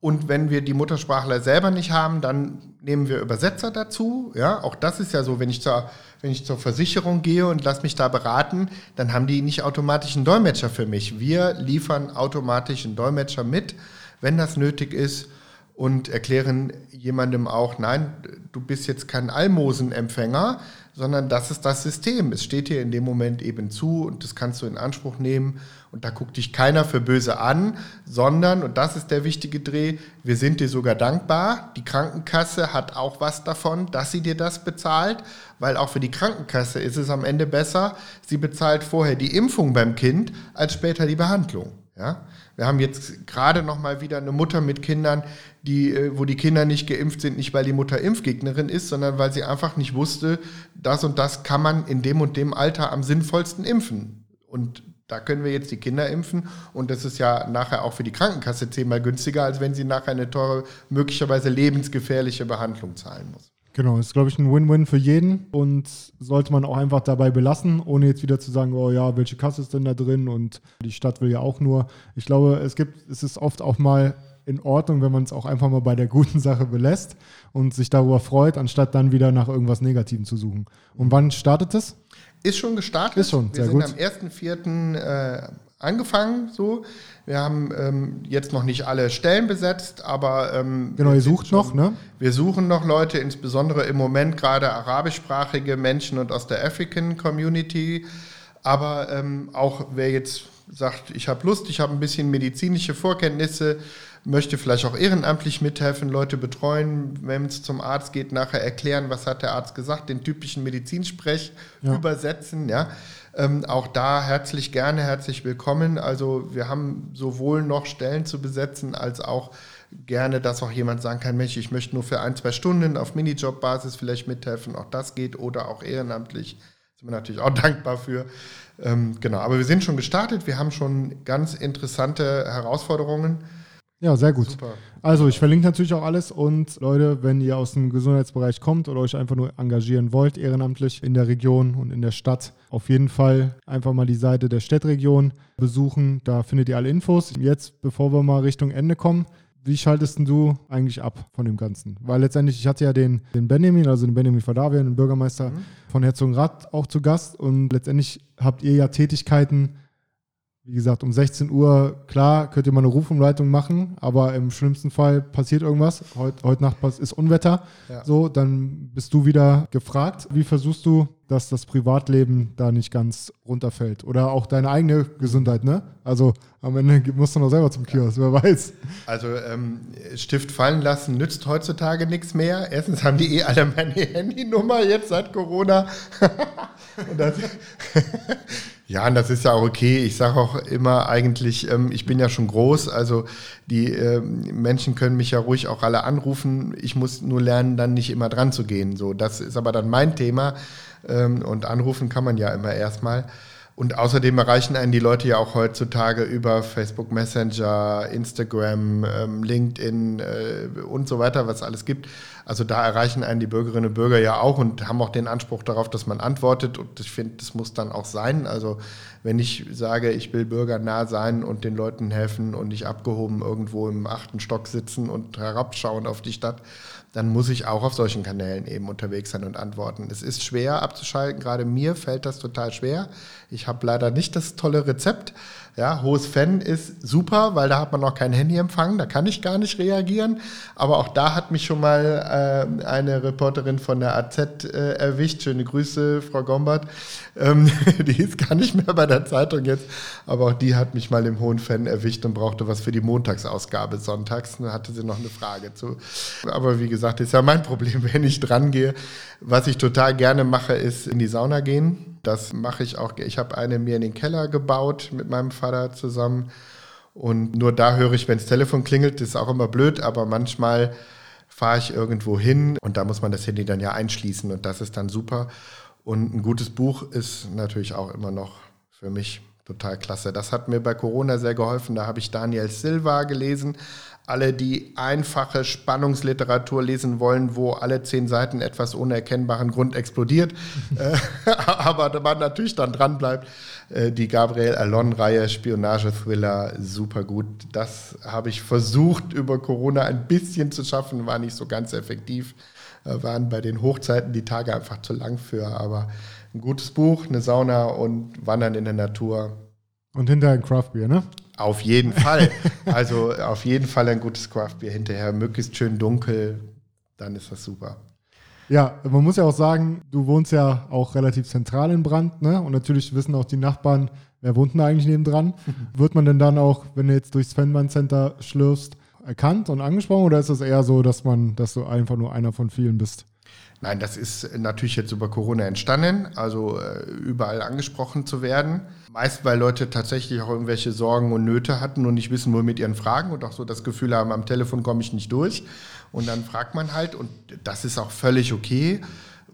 Speaker 2: Und wenn wir die Muttersprachler selber nicht haben, dann nehmen wir Übersetzer dazu. Ja, auch das ist ja so, wenn ich zur wenn ich zur Versicherung gehe und lasse mich da beraten, dann haben die nicht automatisch einen Dolmetscher für mich. Wir liefern automatisch einen Dolmetscher mit, wenn das nötig ist und erklären jemandem auch, nein, du bist jetzt kein Almosenempfänger, sondern das ist das System. Es steht dir in dem Moment eben zu und das kannst du in Anspruch nehmen und da guckt dich keiner für böse an, sondern, und das ist der wichtige Dreh, wir sind dir sogar dankbar. Die Krankenkasse hat auch was davon, dass sie dir das bezahlt, weil auch für die Krankenkasse ist es am Ende besser, sie bezahlt vorher die Impfung beim Kind als später die Behandlung. Ja? Wir haben jetzt gerade noch mal wieder eine Mutter mit Kindern, die, äh, wo die Kinder nicht geimpft sind, nicht weil die Mutter Impfgegnerin ist, sondern weil sie einfach nicht wusste, das und das kann man in dem und dem Alter am sinnvollsten impfen. Und da können wir jetzt die Kinder impfen und das ist ja nachher auch für die Krankenkasse zehnmal günstiger, als wenn sie nachher eine teure, möglicherweise lebensgefährliche Behandlung zahlen muss.
Speaker 1: Genau, ist, glaube ich, ein Win-Win für jeden und sollte man auch einfach dabei belassen, ohne jetzt wieder zu sagen, oh ja, welche Kasse ist denn da drin und die Stadt will ja auch nur. Ich glaube, es gibt, es ist oft auch mal in Ordnung, wenn man es auch einfach mal bei der guten Sache belässt und sich darüber freut, anstatt dann wieder nach irgendwas Negativem zu suchen. Und wann startet es?
Speaker 2: Ist schon gestartet.
Speaker 1: Ist schon,
Speaker 2: sehr
Speaker 1: Wir
Speaker 2: sind am 1.4. Äh, angefangen so. Wir haben ähm, jetzt noch nicht alle Stellen besetzt, aber ähm,
Speaker 1: genau, ihr sucht schon, noch, ne?
Speaker 2: Wir suchen noch Leute, insbesondere im Moment gerade arabischsprachige Menschen und aus der African Community. Aber ähm, auch wer jetzt sagt, ich habe Lust, ich habe ein bisschen medizinische Vorkenntnisse, möchte vielleicht auch ehrenamtlich mithelfen, Leute betreuen, wenn es zum Arzt geht, nachher erklären, was hat der Arzt gesagt, den typischen Medizinsprech ja. übersetzen, ja. Ähm, auch da herzlich gerne, herzlich willkommen. Also wir haben sowohl noch Stellen zu besetzen, als auch gerne, dass auch jemand sagen kann, Mensch, ich möchte nur für ein, zwei Stunden auf Minijob-Basis vielleicht mithelfen. Auch das geht oder auch ehrenamtlich. Sind wir natürlich auch dankbar für. Ähm, genau, aber wir sind schon gestartet. Wir haben schon ganz interessante Herausforderungen.
Speaker 1: Ja, sehr gut. Super. Also ich verlinke natürlich auch alles und Leute, wenn ihr aus dem Gesundheitsbereich kommt oder euch einfach nur engagieren wollt, ehrenamtlich in der Region und in der Stadt, auf jeden Fall einfach mal die Seite der Städtregion besuchen. Da findet ihr alle Infos. Jetzt, bevor wir mal Richtung Ende kommen, wie schaltest du eigentlich ab von dem Ganzen? Weil letztendlich, ich hatte ja den, den Benjamin, also den Benjamin Fadavian, den Bürgermeister mhm. von Herzogenrath auch zu Gast und letztendlich habt ihr ja Tätigkeiten, wie gesagt, um 16 Uhr, klar, könnt ihr mal eine Rufumleitung machen, aber im schlimmsten Fall passiert irgendwas. Heute, heute Nacht ist Unwetter. Ja. So, dann bist du wieder gefragt. Wie versuchst du, dass das Privatleben da nicht ganz runterfällt? Oder auch deine eigene Gesundheit, ne? Also am Ende musst du noch selber zum Kiosk, wer weiß.
Speaker 2: Also ähm, Stift fallen lassen nützt heutzutage nichts mehr. Erstens haben die eh alle meine Handynummer jetzt seit Corona. und das, ja, und das ist ja auch okay. Ich sage auch immer eigentlich, ähm, ich bin ja schon groß, also die äh, Menschen können mich ja ruhig auch alle anrufen. Ich muss nur lernen, dann nicht immer dran zu gehen. So, das ist aber dann mein Thema. Ähm, und anrufen kann man ja immer erstmal. Und außerdem erreichen einen die Leute ja auch heutzutage über Facebook Messenger, Instagram, ähm, LinkedIn äh, und so weiter, was alles gibt. Also da erreichen einen die Bürgerinnen und Bürger ja auch und haben auch den Anspruch darauf, dass man antwortet. Und ich finde, das muss dann auch sein. Also wenn ich sage, ich will bürgernah sein und den Leuten helfen und nicht abgehoben irgendwo im achten Stock sitzen und herabschauen auf die Stadt, dann muss ich auch auf solchen Kanälen eben unterwegs sein und antworten. Es ist schwer abzuschalten, gerade mir fällt das total schwer. Ich habe leider nicht das tolle Rezept. Ja, hohes Fan ist super, weil da hat man noch kein Handyempfang, da kann ich gar nicht reagieren. Aber auch da hat mich schon mal äh, eine Reporterin von der AZ äh, erwischt. Schöne Grüße, Frau Gombert. Ähm, die ist gar nicht mehr bei der Zeitung jetzt, aber auch die hat mich mal im hohen Fan erwischt und brauchte was für die Montagsausgabe sonntags. Da hatte sie noch eine Frage zu. Aber wie gesagt, ist ja mein Problem, wenn ich dran gehe. Was ich total gerne mache, ist in die Sauna gehen. Das mache ich auch. Ich habe eine mir in den Keller gebaut mit meinem Vater zusammen. Und nur da höre ich, wenn das Telefon klingelt, das ist auch immer blöd, aber manchmal fahre ich irgendwo hin und da muss man das Handy dann ja einschließen und das ist dann super. Und ein gutes Buch ist natürlich auch immer noch für mich total klasse. Das hat mir bei Corona sehr geholfen. Da habe ich Daniel Silva gelesen, alle, die einfache Spannungsliteratur lesen wollen, wo alle zehn Seiten etwas ohne erkennbaren Grund explodiert, äh, aber man natürlich dann dran bleibt. Äh, die Gabriel Allon-Reihe, Spionage-Thriller, super gut. Das habe ich versucht über Corona ein bisschen zu schaffen, war nicht so ganz effektiv. Äh, waren bei den Hochzeiten die Tage einfach zu lang für, aber ein gutes Buch, eine Sauna und Wandern in der Natur.
Speaker 1: Und hinterher ein Craftbeer, ne?
Speaker 2: Auf jeden Fall. Also auf jeden Fall ein gutes Craftbier hinterher, möglichst schön dunkel, dann ist das super.
Speaker 1: Ja, man muss ja auch sagen, du wohnst ja auch relativ zentral in Brand, ne? Und natürlich wissen auch die Nachbarn, wer wohnt denn eigentlich nebendran. Wird man denn dann auch, wenn du jetzt durchs Fanman Center schlürfst, erkannt und angesprochen oder ist es eher so, dass man, dass du einfach nur einer von vielen bist?
Speaker 2: Nein, das ist natürlich jetzt über Corona entstanden, also äh, überall angesprochen zu werden. Meist, weil Leute tatsächlich auch irgendwelche Sorgen und Nöte hatten und nicht wissen, wo mit ihren Fragen und auch so das Gefühl haben, am Telefon komme ich nicht durch. Und dann fragt man halt und das ist auch völlig okay.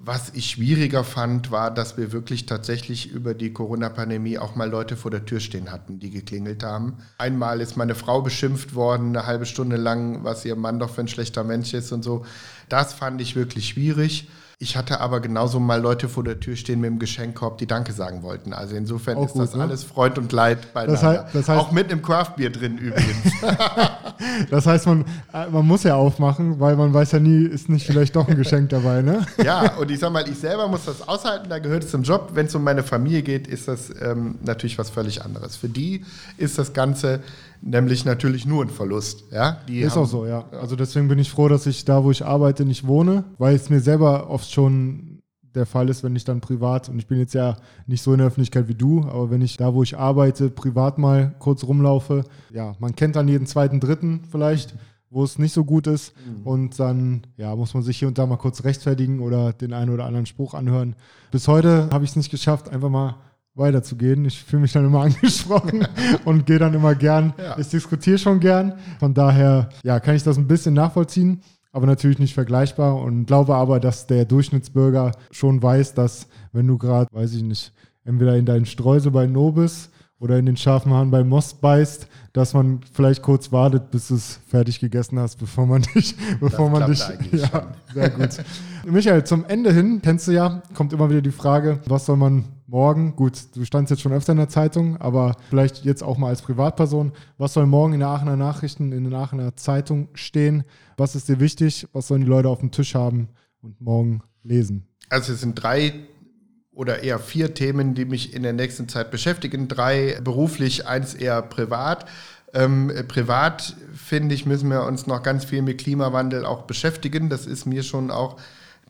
Speaker 2: Was ich schwieriger fand, war, dass wir wirklich tatsächlich über die Corona-Pandemie auch mal Leute vor der Tür stehen hatten, die geklingelt haben. Einmal ist meine Frau beschimpft worden, eine halbe Stunde lang, was ihr Mann doch für ein schlechter Mensch ist und so. Das fand ich wirklich schwierig. Ich hatte aber genauso mal Leute vor der Tür stehen mit dem Geschenkkorb, die Danke sagen wollten. Also insofern Auch ist gut, das ne? alles Freund und Leid beieinander. Das heißt, das heißt, Auch mit einem Craftbier drin übrigens.
Speaker 1: das heißt, man, äh, man muss ja aufmachen, weil man weiß ja nie, ist nicht vielleicht doch ein Geschenk dabei, ne?
Speaker 2: ja, und ich sag mal, ich selber muss das aushalten, da gehört es zum Job. Wenn es um meine Familie geht, ist das ähm, natürlich was völlig anderes. Für die ist das Ganze nämlich natürlich nur ein Verlust. Ja?
Speaker 1: Die ist auch so, ja. Also deswegen bin ich froh, dass ich da, wo ich arbeite, nicht wohne, weil es mir selber oft schon der Fall ist, wenn ich dann privat, und ich bin jetzt ja nicht so in der Öffentlichkeit wie du, aber wenn ich da, wo ich arbeite, privat mal kurz rumlaufe, ja, man kennt dann jeden zweiten, dritten vielleicht, wo es nicht so gut ist mhm. und dann, ja, muss man sich hier und da mal kurz rechtfertigen oder den einen oder anderen Spruch anhören. Bis heute habe ich es nicht geschafft, einfach mal weiterzugehen. Ich fühle mich dann immer angesprochen und gehe dann immer gern. Ja. Ich diskutiere schon gern. Von daher, ja, kann ich das ein bisschen nachvollziehen, aber natürlich nicht vergleichbar und glaube aber, dass der Durchschnittsbürger schon weiß, dass wenn du gerade, weiß ich nicht, entweder in deinen Streusel bei Nobis oder in den scharfen Haaren bei Moss beißt, dass man vielleicht kurz wartet, bis du es fertig gegessen hast, bevor man dich, bevor das man dich. Ja, schon. sehr gut. Michael, zum Ende hin, kennst du ja, kommt immer wieder die Frage, was soll man morgen, gut, du standst jetzt schon öfter in der Zeitung, aber vielleicht jetzt auch mal als Privatperson, was soll morgen in der Aachener Nachrichten, in der Aachener Zeitung stehen? Was ist dir wichtig? Was sollen die Leute auf dem Tisch haben und morgen lesen?
Speaker 2: Also es sind drei oder eher vier Themen, die mich in der nächsten Zeit beschäftigen. Drei beruflich, eins eher privat. Ähm, privat, finde ich, müssen wir uns noch ganz viel mit Klimawandel auch beschäftigen. Das ist mir schon auch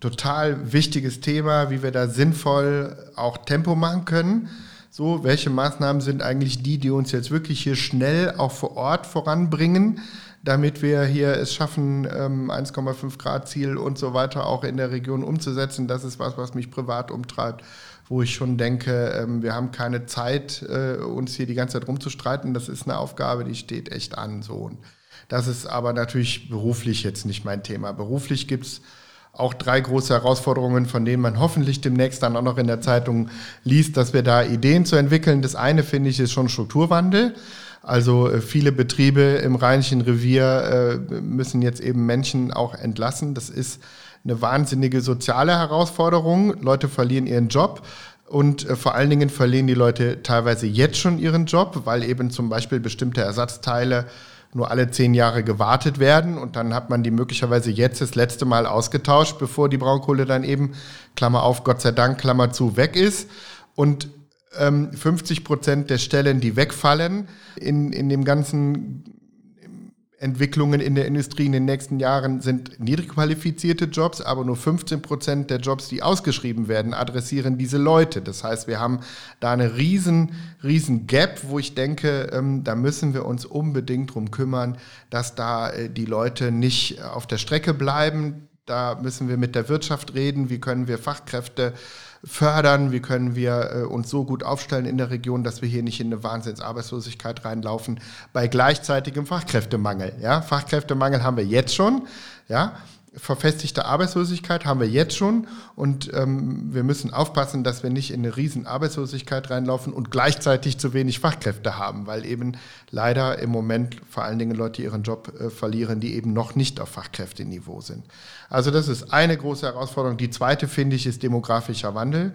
Speaker 2: total wichtiges Thema, wie wir da sinnvoll auch Tempo machen können. So, welche Maßnahmen sind eigentlich die, die uns jetzt wirklich hier schnell auch vor Ort voranbringen, damit wir hier es schaffen, 1,5 ähm, Grad Ziel und so weiter auch in der Region umzusetzen. Das ist was, was mich privat umtreibt, wo ich schon denke, ähm, wir haben keine Zeit, äh, uns hier die ganze Zeit rumzustreiten. Das ist eine Aufgabe, die steht echt an. So. Das ist aber natürlich beruflich jetzt nicht mein Thema. Beruflich gibt es auch drei große Herausforderungen, von denen man hoffentlich demnächst dann auch noch in der Zeitung liest, dass wir da Ideen zu entwickeln. Das eine finde ich ist schon Strukturwandel. Also äh, viele Betriebe im Rheinischen Revier äh, müssen jetzt eben Menschen auch entlassen. Das ist eine wahnsinnige soziale Herausforderung. Leute verlieren ihren Job. Und äh, vor allen Dingen verlieren die Leute teilweise jetzt schon ihren Job, weil eben zum Beispiel bestimmte Ersatzteile nur alle zehn Jahre gewartet werden und dann hat man die möglicherweise jetzt das letzte Mal ausgetauscht, bevor die Braunkohle dann eben, Klammer auf, Gott sei Dank, Klammer zu, weg ist. Und ähm, 50 Prozent der Stellen, die wegfallen in, in dem ganzen Entwicklungen in der Industrie in den nächsten Jahren sind niedrig qualifizierte Jobs, aber nur 15 Prozent der Jobs, die ausgeschrieben werden, adressieren diese Leute. Das heißt, wir haben da eine riesen, riesen Gap, wo ich denke, ähm, da müssen wir uns unbedingt drum kümmern, dass da äh, die Leute nicht auf der Strecke bleiben. Da müssen wir mit der Wirtschaft reden. Wie können wir Fachkräfte fördern, wie können wir äh, uns so gut aufstellen in der Region, dass wir hier nicht in eine Wahnsinnsarbeitslosigkeit reinlaufen bei gleichzeitigem Fachkräftemangel. Ja? Fachkräftemangel haben wir jetzt schon. Ja? Verfestigte Arbeitslosigkeit haben wir jetzt schon und ähm, wir müssen aufpassen, dass wir nicht in eine riesen Arbeitslosigkeit reinlaufen und gleichzeitig zu wenig Fachkräfte haben, weil eben leider im Moment vor allen Dingen Leute ihren Job äh, verlieren, die eben noch nicht auf Fachkräfteniveau sind. Also das ist eine große Herausforderung. Die zweite, finde ich, ist demografischer Wandel.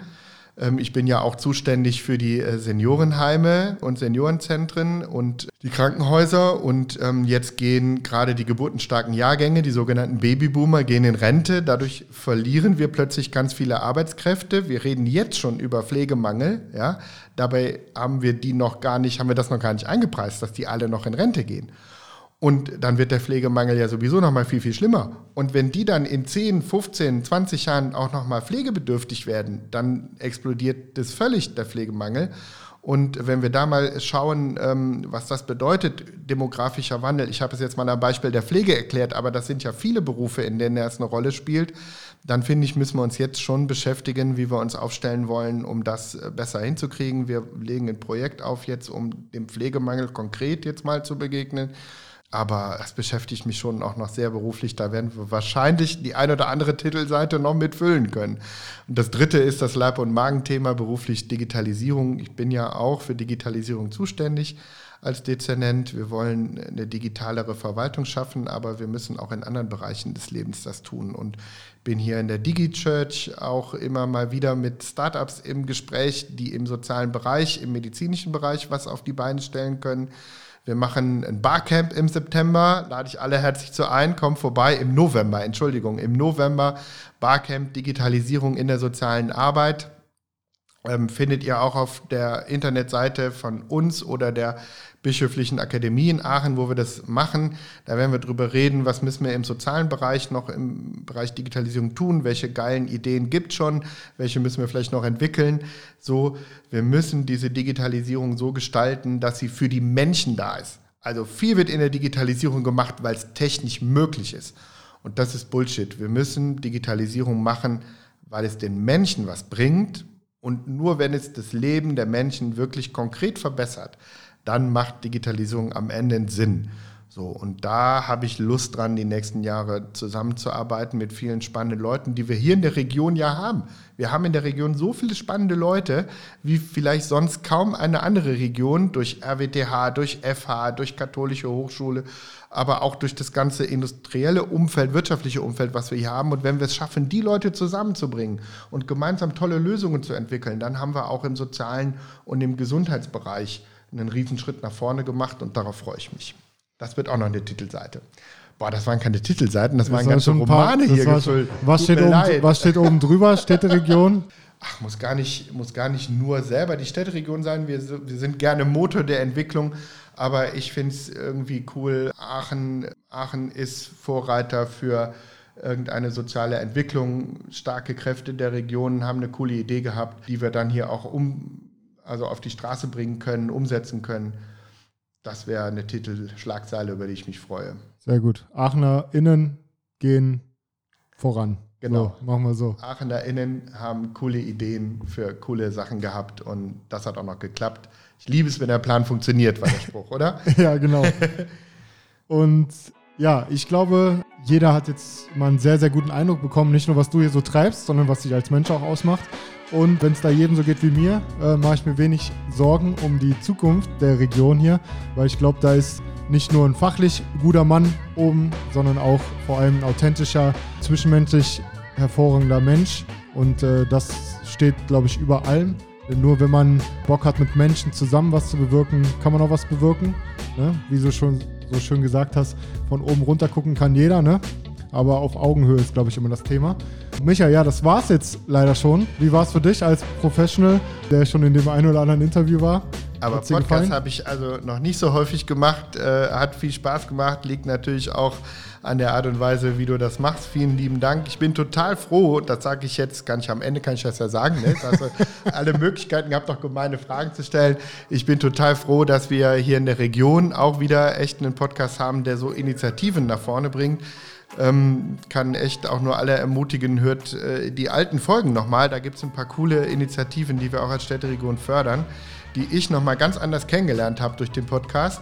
Speaker 2: Ähm, ich bin ja auch zuständig für die äh, Seniorenheime und Seniorenzentren und die Krankenhäuser. Und ähm, jetzt gehen gerade die geburtenstarken Jahrgänge, die sogenannten Babyboomer, gehen in Rente. Dadurch verlieren wir plötzlich ganz viele Arbeitskräfte. Wir reden jetzt schon über Pflegemangel. Ja? Dabei haben wir die noch gar nicht, haben wir das noch gar nicht eingepreist, dass die alle noch in Rente gehen. Und dann wird der Pflegemangel ja sowieso noch mal viel, viel schlimmer. Und wenn die dann in 10, 15, 20 Jahren auch noch mal pflegebedürftig werden, dann explodiert das völlig, der Pflegemangel. Und wenn wir da mal schauen, ähm, was das bedeutet, demografischer Wandel, ich habe es jetzt mal am Beispiel der Pflege erklärt, aber das sind ja viele Berufe, in denen es eine Rolle spielt, dann finde ich, müssen wir uns jetzt schon beschäftigen, wie wir uns aufstellen wollen, um das äh, besser hinzukriegen. Wir legen ein Projekt auf jetzt, um dem Pflegemangel konkret jetzt mal zu begegnen. Aber das beschäftigt mich schon auch noch sehr beruflich. Da werden wir wahrscheinlich die eine oder andere Titelseite noch mitfüllen können. Und das dritte ist das Leib- und Magenthema beruflich Digitalisierung. Ich bin ja auch für Digitalisierung zuständig als Dezernent. Wir wollen eine digitalere Verwaltung schaffen, aber wir müssen auch in anderen Bereichen des Lebens das tun. Und bin hier in der DigiChurch auch immer mal wieder mit Startups im Gespräch, die im sozialen Bereich, im medizinischen Bereich was auf die Beine stellen können wir machen ein Barcamp im September, lade ich alle herzlich zu ein, kommt vorbei im November, Entschuldigung, im November Barcamp Digitalisierung in der sozialen Arbeit. Ähm, findet ihr auch auf der Internetseite von uns oder der Bischöflichen Akademie in Aachen, wo wir das machen. Da werden wir drüber reden, was müssen wir im sozialen Bereich noch im Bereich Digitalisierung tun, welche geilen Ideen gibt schon, welche müssen wir vielleicht noch entwickeln. So, wir müssen diese Digitalisierung so gestalten, dass sie für die Menschen da ist. Also viel wird in der Digitalisierung gemacht, weil es technisch möglich ist. Und das ist Bullshit. Wir müssen Digitalisierung machen, weil es den Menschen was bringt und nur wenn es das Leben der Menschen wirklich konkret verbessert dann macht Digitalisierung am Ende Sinn. So, und da habe ich Lust dran, die nächsten Jahre zusammenzuarbeiten mit vielen spannenden Leuten, die wir hier in der Region ja haben. Wir haben in der Region so viele spannende Leute, wie vielleicht sonst kaum eine andere Region, durch RWTH, durch FH, durch katholische Hochschule, aber auch durch das ganze industrielle Umfeld, wirtschaftliche Umfeld, was wir hier haben. Und wenn wir es schaffen, die Leute zusammenzubringen und gemeinsam tolle Lösungen zu entwickeln, dann haben wir auch im sozialen und im Gesundheitsbereich einen Riesenschritt nach vorne gemacht und darauf freue ich mich. Das wird auch noch eine Titelseite. Boah, das waren keine Titelseiten, das, das waren ganze Romane hier
Speaker 1: gefüllt. Was steht, oben, was steht oben drüber? Städteregion?
Speaker 2: ach, muss gar nicht, muss gar nicht nur selber die Städteregion sein. Wir, wir sind gerne Motor der Entwicklung, aber ich finde es irgendwie cool. Aachen, Aachen ist Vorreiter für irgendeine soziale Entwicklung. Starke Kräfte der Region haben eine coole Idee gehabt, die wir dann hier auch um, also auf die Straße bringen können, umsetzen können. Das wäre eine Titelschlagzeile, über die ich mich freue.
Speaker 1: Sehr gut. AachenerInnen gehen voran.
Speaker 2: Genau.
Speaker 1: So, machen wir so.
Speaker 2: AachenerInnen haben coole Ideen für coole Sachen gehabt und das hat auch noch geklappt. Ich liebe es, wenn der Plan funktioniert, war der Spruch, oder?
Speaker 1: ja, genau. Und ja, ich glaube, jeder hat jetzt mal einen sehr, sehr guten Eindruck bekommen, nicht nur was du hier so treibst, sondern was dich als Mensch auch ausmacht. Und wenn es da jedem so geht wie mir, äh, mache ich mir wenig Sorgen um die Zukunft der Region hier, weil ich glaube, da ist nicht nur ein fachlich guter Mann oben, sondern auch vor allem ein authentischer, zwischenmenschlich hervorragender Mensch. Und äh, das steht, glaube ich, über allem. Denn nur wenn man Bock hat, mit Menschen zusammen was zu bewirken, kann man auch was bewirken. Ne? Wie du schon so schön gesagt hast, von oben runter gucken kann jeder, ne? Aber auf Augenhöhe ist, glaube ich, immer das Thema. Micha, ja, das war's jetzt leider schon. Wie war es für dich als Professional, der schon in dem einen oder anderen Interview war?
Speaker 2: Aber Podcast habe ich also noch nicht so häufig gemacht. Äh, hat viel Spaß gemacht, liegt natürlich auch an der Art und Weise, wie du das machst. Vielen lieben Dank. Ich bin total froh, das sage ich jetzt, kann ich am Ende, kann ich das ja sagen, ne? also alle Möglichkeiten gehabt, noch gemeine Fragen zu stellen. Ich bin total froh, dass wir hier in der Region auch wieder echt einen Podcast haben, der so Initiativen nach vorne bringt. Ähm, kann echt auch nur alle ermutigen, hört äh, die alten Folgen nochmal. Da gibt es ein paar coole Initiativen, die wir auch als Städteregion fördern, die ich nochmal ganz anders kennengelernt habe durch den Podcast.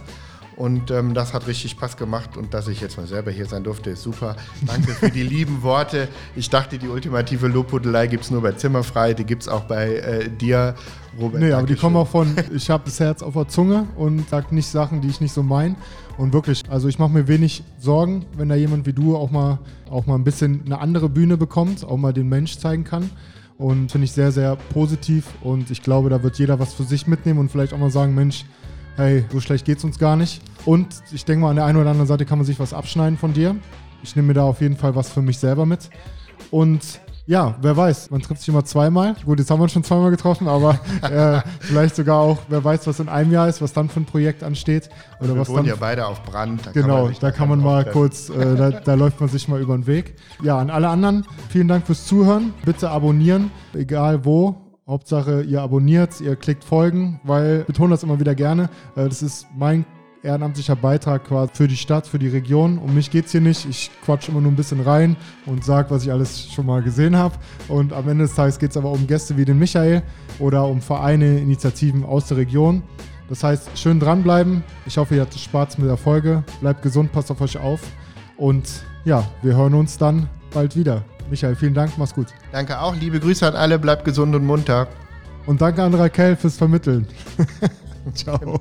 Speaker 2: Und ähm, das hat richtig Spaß gemacht und dass ich jetzt mal selber hier sein durfte, ist super. Danke für die lieben Worte. Ich dachte, die ultimative Lobhudelei gibt es nur bei Zimmerfrei, die gibt es auch bei äh, dir,
Speaker 1: Robert. Nee, aber die kommen auch von, ich habe das Herz auf der Zunge und sage nicht Sachen, die ich nicht so meine. Und wirklich, also ich mache mir wenig Sorgen, wenn da jemand wie du auch mal, auch mal ein bisschen eine andere Bühne bekommt, auch mal den Mensch zeigen kann. Und finde ich sehr, sehr positiv und ich glaube, da wird jeder was für sich mitnehmen und vielleicht auch mal sagen, Mensch, hey, so schlecht geht's uns gar nicht. Und ich denke mal, an der einen oder anderen Seite kann man sich was abschneiden von dir. Ich nehme mir da auf jeden Fall was für mich selber mit. Und ja, wer weiß, man trifft sich immer zweimal. Gut, jetzt haben wir uns schon zweimal getroffen, aber äh, vielleicht sogar auch, wer weiß, was in einem Jahr ist, was dann für ein Projekt ansteht.
Speaker 2: Oder
Speaker 1: wir
Speaker 2: was wohnen dann, ja beide auf Brand.
Speaker 1: Da genau, kann da kann man mal kurz, äh, da, da läuft man sich mal über den Weg. Ja, an alle anderen, vielen Dank fürs Zuhören. Bitte abonnieren, egal wo, Hauptsache, ihr abonniert, ihr klickt folgen, weil ich betone das immer wieder gerne. Äh, das ist mein ehrenamtlicher Beitrag quasi für die Stadt, für die Region. Um mich geht es hier nicht. Ich quatsch immer nur ein bisschen rein und sage, was ich alles schon mal gesehen habe. Und am Ende des Tages geht es aber um Gäste wie den Michael oder um Vereine, Initiativen aus der Region. Das heißt, schön dranbleiben. Ich hoffe, ihr hattet Spaß mit der Folge. Bleibt gesund, passt auf euch auf. Und ja, wir hören uns dann bald wieder. Michael, vielen Dank, mach's gut.
Speaker 2: Danke auch, liebe Grüße an alle, bleibt gesund und munter.
Speaker 1: Und danke an Raquel fürs Vermitteln. Ciao.